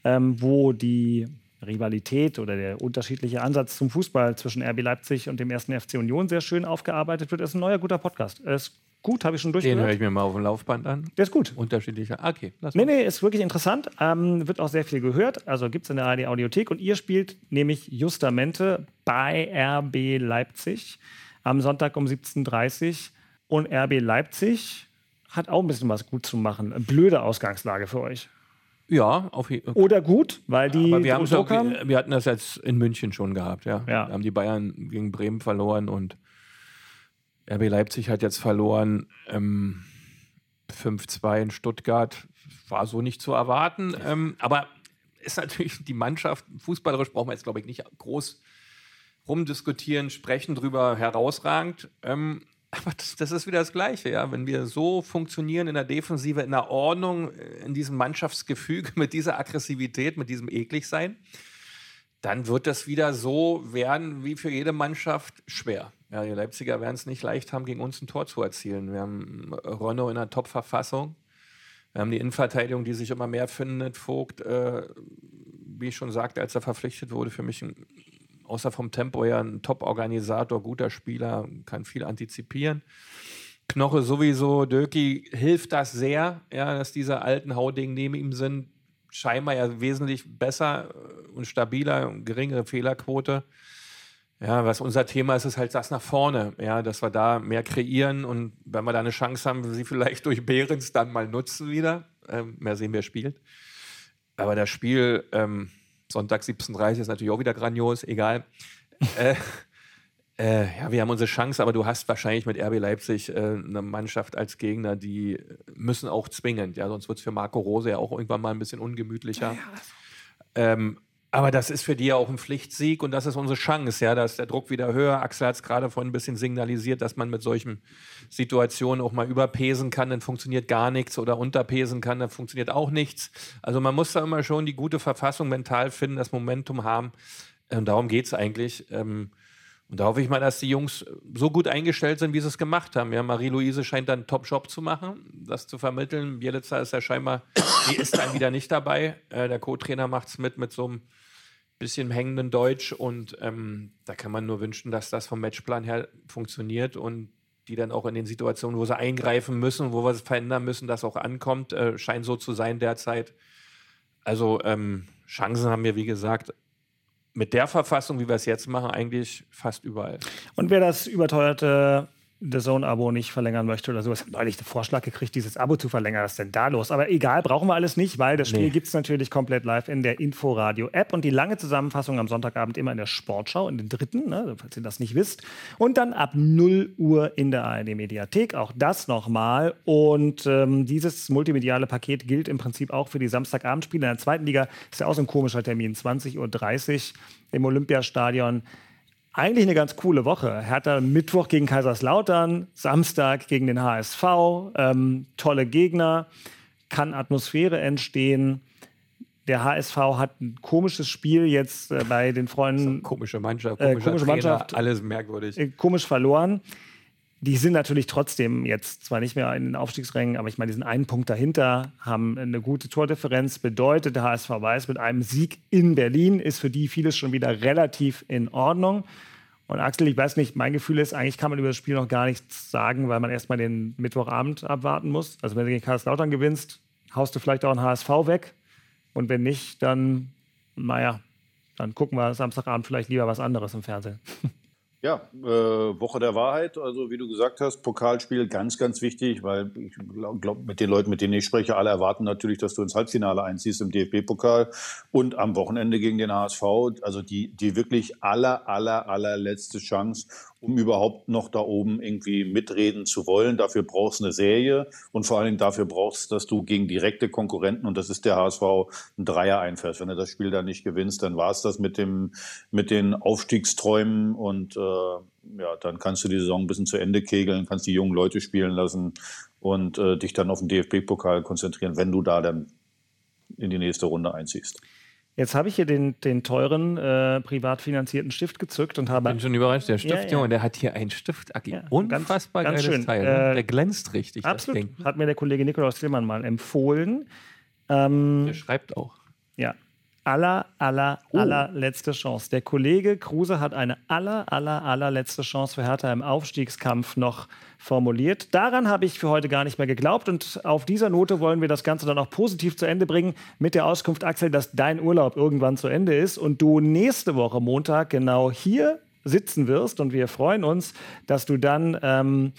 ähm, wo die Rivalität oder der unterschiedliche Ansatz zum Fußball zwischen RB Leipzig und dem ersten FC Union sehr schön aufgearbeitet wird. Das ist ein neuer guter Podcast. Ist gut, habe ich schon durchgehört. Den höre ich mir mal auf dem Laufband an. Der ist gut. Unterschiedlicher. Okay. Lass nee, nee, ist wirklich interessant. Ähm, wird auch sehr viel gehört. Also gibt es in der ARD Audiothek. Und ihr spielt nämlich Justamente bei RB Leipzig am Sonntag um 17.30 Uhr. Und RB Leipzig hat auch ein bisschen was gut zu machen. Blöde Ausgangslage für euch. Ja, auf jeden Fall. Oder gut, weil die. Aber wir, haben so, wir, wir, hatten das jetzt in München schon gehabt, ja. ja. Wir haben die Bayern gegen Bremen verloren und RB Leipzig hat jetzt verloren. Ähm, 5-2 in Stuttgart war so nicht zu erwarten. Ähm, aber ist natürlich die Mannschaft, fußballerisch brauchen wir jetzt, glaube ich, nicht groß rumdiskutieren, sprechen drüber herausragend. Ähm, aber das, das, ist wieder das Gleiche, ja. Wenn wir so funktionieren in der Defensive, in der Ordnung, äh, in diesem Mannschaftsgefüge, mit dieser Aggressivität, mit diesem Ekligsein, dann wird das wieder so werden wie für jede Mannschaft schwer. Ja, die Leipziger werden es nicht leicht haben, gegen uns ein Tor zu erzielen. Wir haben Ronno in einer Top-Verfassung. Wir haben die Innenverteidigung, die sich immer mehr findet. Vogt, äh, wie ich schon sagte, als er verpflichtet wurde, für mich ein außer vom Tempo her ein Top-Organisator, guter Spieler, kann viel antizipieren. Knoche sowieso, Döki hilft das sehr, ja, dass diese alten Hauding neben ihm sind. Scheinbar ja wesentlich besser und stabiler, geringere Fehlerquote. Ja, was unser Thema ist, ist halt das nach vorne, ja, dass wir da mehr kreieren und wenn wir da eine Chance haben, sie vielleicht durch Behrens dann mal nutzen wieder. Ähm, mehr sehen, wer spielt. Aber das Spiel ähm, Sonntag 17.30 ist natürlich auch wieder grandios, egal. äh, äh, ja, wir haben unsere Chance, aber du hast wahrscheinlich mit RB Leipzig äh, eine Mannschaft als Gegner, die müssen auch zwingend, ja, sonst wird es für Marco Rose ja auch irgendwann mal ein bisschen ungemütlicher. Ja, ähm, aber das ist für die ja auch ein Pflichtsieg und das ist unsere Chance. Ja, da ist der Druck wieder höher. Axel hat es gerade vorhin ein bisschen signalisiert, dass man mit solchen Situationen auch mal überpesen kann, dann funktioniert gar nichts oder unterpesen kann, dann funktioniert auch nichts. Also man muss da immer schon die gute Verfassung mental finden, das Momentum haben. Und darum geht es eigentlich. Ähm, und da hoffe ich mal, dass die Jungs so gut eingestellt sind, wie sie es gemacht haben. Ja, Marie-Louise scheint dann einen Top-Job zu machen, das zu vermitteln. Bielitzer ist ja scheinbar, die ist dann wieder nicht dabei. Äh, der Co-Trainer macht es mit, mit so einem bisschen hängenden Deutsch und ähm, da kann man nur wünschen, dass das vom Matchplan her funktioniert und die dann auch in den Situationen, wo sie eingreifen müssen, wo wir es verändern müssen, das auch ankommt, äh, scheint so zu sein derzeit. Also ähm, Chancen haben wir, wie gesagt, mit der Verfassung, wie wir es jetzt machen, eigentlich fast überall. Und wer das überteuerte The Zone-Abo nicht verlängern möchte oder sowas. Ich habe neulich den Vorschlag gekriegt, dieses Abo zu verlängern. Was ist denn da los? Aber egal, brauchen wir alles nicht, weil das Spiel nee. gibt es natürlich komplett live in der Inforadio-App und die lange Zusammenfassung am Sonntagabend immer in der Sportschau, in den dritten, ne, falls ihr das nicht wisst. Und dann ab 0 Uhr in der ARD-Mediathek. Auch das nochmal. Und ähm, dieses multimediale Paket gilt im Prinzip auch für die Samstagabendspiele. In der zweiten Liga ist ja auch so ein komischer Termin, 20.30 Uhr im Olympiastadion eigentlich eine ganz coole Woche. Hertha Mittwoch gegen Kaiserslautern, Samstag gegen den HSV, ähm, tolle Gegner, kann Atmosphäre entstehen. Der HSV hat ein komisches Spiel jetzt äh, bei den Freunden. Komische Mannschaft, komische, äh, komische Mannschaft, alles merkwürdig. Äh, komisch verloren. Die sind natürlich trotzdem jetzt zwar nicht mehr in den Aufstiegsrängen, aber ich meine, die sind einen Punkt dahinter, haben eine gute Tordifferenz. Bedeutet, der HSV weiß, mit einem Sieg in Berlin ist für die vieles schon wieder relativ in Ordnung. Und Axel, ich weiß nicht, mein Gefühl ist, eigentlich kann man über das Spiel noch gar nichts sagen, weil man erstmal den Mittwochabend abwarten muss. Also wenn du gegen Kaiserslautern gewinnst, haust du vielleicht auch einen HSV weg. Und wenn nicht, dann, naja, dann gucken wir Samstagabend vielleicht lieber was anderes im Fernsehen. Ja, äh, Woche der Wahrheit. Also wie du gesagt hast, Pokalspiel ganz, ganz wichtig, weil ich glaube, glaub, mit den Leuten, mit denen ich spreche, alle erwarten natürlich, dass du ins Halbfinale einziehst im DFB-Pokal und am Wochenende gegen den HSV. Also die, die wirklich aller, aller, allerletzte Chance, um überhaupt noch da oben irgendwie mitreden zu wollen. Dafür brauchst du eine Serie und vor allen Dingen dafür brauchst dass du gegen direkte Konkurrenten, und das ist der HSV, ein Dreier einfährst. Wenn du das Spiel dann nicht gewinnst, dann war es das mit, dem, mit den Aufstiegsträumen und äh, ja, dann kannst du die Saison ein bisschen zu Ende kegeln, kannst die jungen Leute spielen lassen und äh, dich dann auf den DFB-Pokal konzentrieren, wenn du da dann in die nächste Runde einziehst. Jetzt habe ich hier den, den teuren, äh, privat finanzierten Stift gezückt und habe. Ich bin schon überrascht, der Stift, ja, ja. Junge, der hat hier einen Stift. Ja, Unfassbar ganz, ganz schön. Teil. Ne? Äh, der glänzt richtig. Absolut. Hat mir der Kollege Nikolaus Tillmann mal empfohlen. Ähm, der schreibt auch. Ja, aller, aller, oh. allerletzte Chance. Der Kollege Kruse hat eine aller, aller, allerletzte Chance für Hertha im Aufstiegskampf noch formuliert. Daran habe ich für heute gar nicht mehr geglaubt und auf dieser Note wollen wir das Ganze dann auch positiv zu Ende bringen mit der Auskunft, Axel, dass dein Urlaub irgendwann zu Ende ist und du nächste Woche Montag genau hier sitzen wirst und wir freuen uns, dass du dann ähm,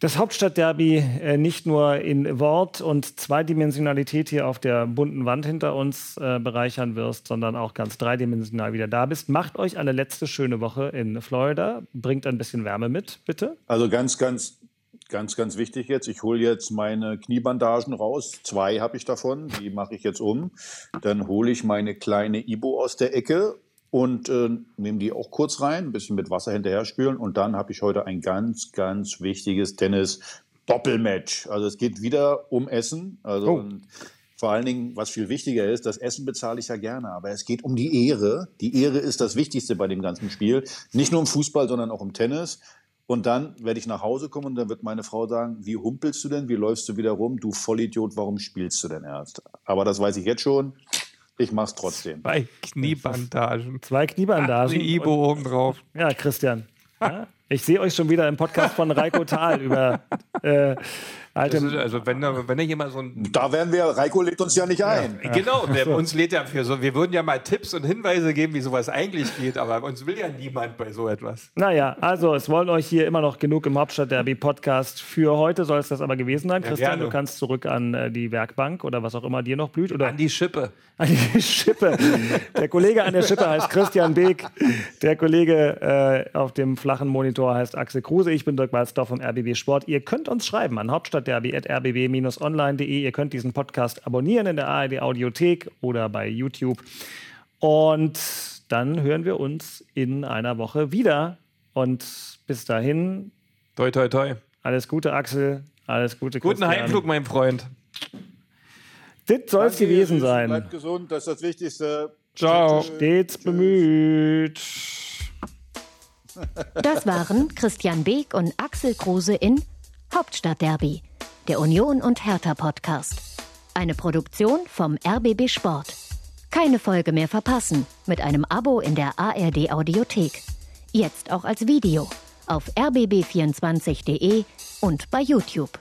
das Hauptstadtderby äh, nicht nur in Wort und Zweidimensionalität hier auf der bunten Wand hinter uns äh, bereichern wirst, sondern auch ganz dreidimensional wieder da bist. Macht euch eine letzte schöne Woche in Florida. Bringt ein bisschen Wärme mit, bitte. Also ganz, ganz Ganz, ganz wichtig jetzt. Ich hole jetzt meine Kniebandagen raus. Zwei habe ich davon. Die mache ich jetzt um. Dann hole ich meine kleine Ibo aus der Ecke und äh, nehme die auch kurz rein, ein bisschen mit Wasser hinterher spülen und dann habe ich heute ein ganz, ganz wichtiges Tennis-Doppelmatch. Also es geht wieder um Essen. Also oh. vor allen Dingen, was viel wichtiger ist, das Essen bezahle ich ja gerne, aber es geht um die Ehre. Die Ehre ist das Wichtigste bei dem ganzen Spiel. Nicht nur im Fußball, sondern auch im Tennis. Und dann werde ich nach Hause kommen und dann wird meine Frau sagen, wie humpelst du denn, wie läufst du wieder rum, du Vollidiot, warum spielst du denn erst? Aber das weiß ich jetzt schon, Ich mach's trotzdem. Zwei Kniebandagen. Zwei Kniebandagen. Ach, Ibo oben drauf. Ja, Christian. Ja? Ich sehe euch schon wieder im Podcast von Reiko Thal über äh, alte. Ist, also wenn da, wenn da jemand so ein Da werden wir, Reiko lädt uns ja nicht ein. ja. Genau, der, uns lädt ja für so, wir würden ja mal Tipps und Hinweise geben, wie sowas eigentlich geht, aber uns will ja niemand bei so etwas. Naja, also es wollen euch hier immer noch genug im Hauptstadt-Derby-Podcast. Für heute soll es das aber gewesen sein. Ja, Christian, gerne. du kannst zurück an äh, die Werkbank oder was auch immer dir noch blüht. Oder An die Schippe. An die Schippe. Der Kollege an der Schippe heißt Christian Beek. Der Kollege äh, auf dem flachen Monitor heißt Axel Kruse. Ich bin Dirk Walzdorf vom RBB Sport. Ihr könnt uns schreiben an hauptstadtderby.rbb-online.de. Ihr könnt diesen Podcast abonnieren in der ARD Audiothek oder bei YouTube. Und dann hören wir uns in einer Woche wieder. Und bis dahin, Toi, toi, toi. alles Gute, Axel. Alles Gute, Guten Christian. Heimflug, mein Freund. Das soll es gewesen ihr Süßen. sein. Bleibt gesund, das ist das Wichtigste. Ciao. Stets bemüht. Das waren Christian Beek und Axel Kruse in Hauptstadtderby, der Union und Hertha Podcast. Eine Produktion vom RBB Sport. Keine Folge mehr verpassen mit einem Abo in der ARD Audiothek. Jetzt auch als Video auf rbb24.de und bei YouTube.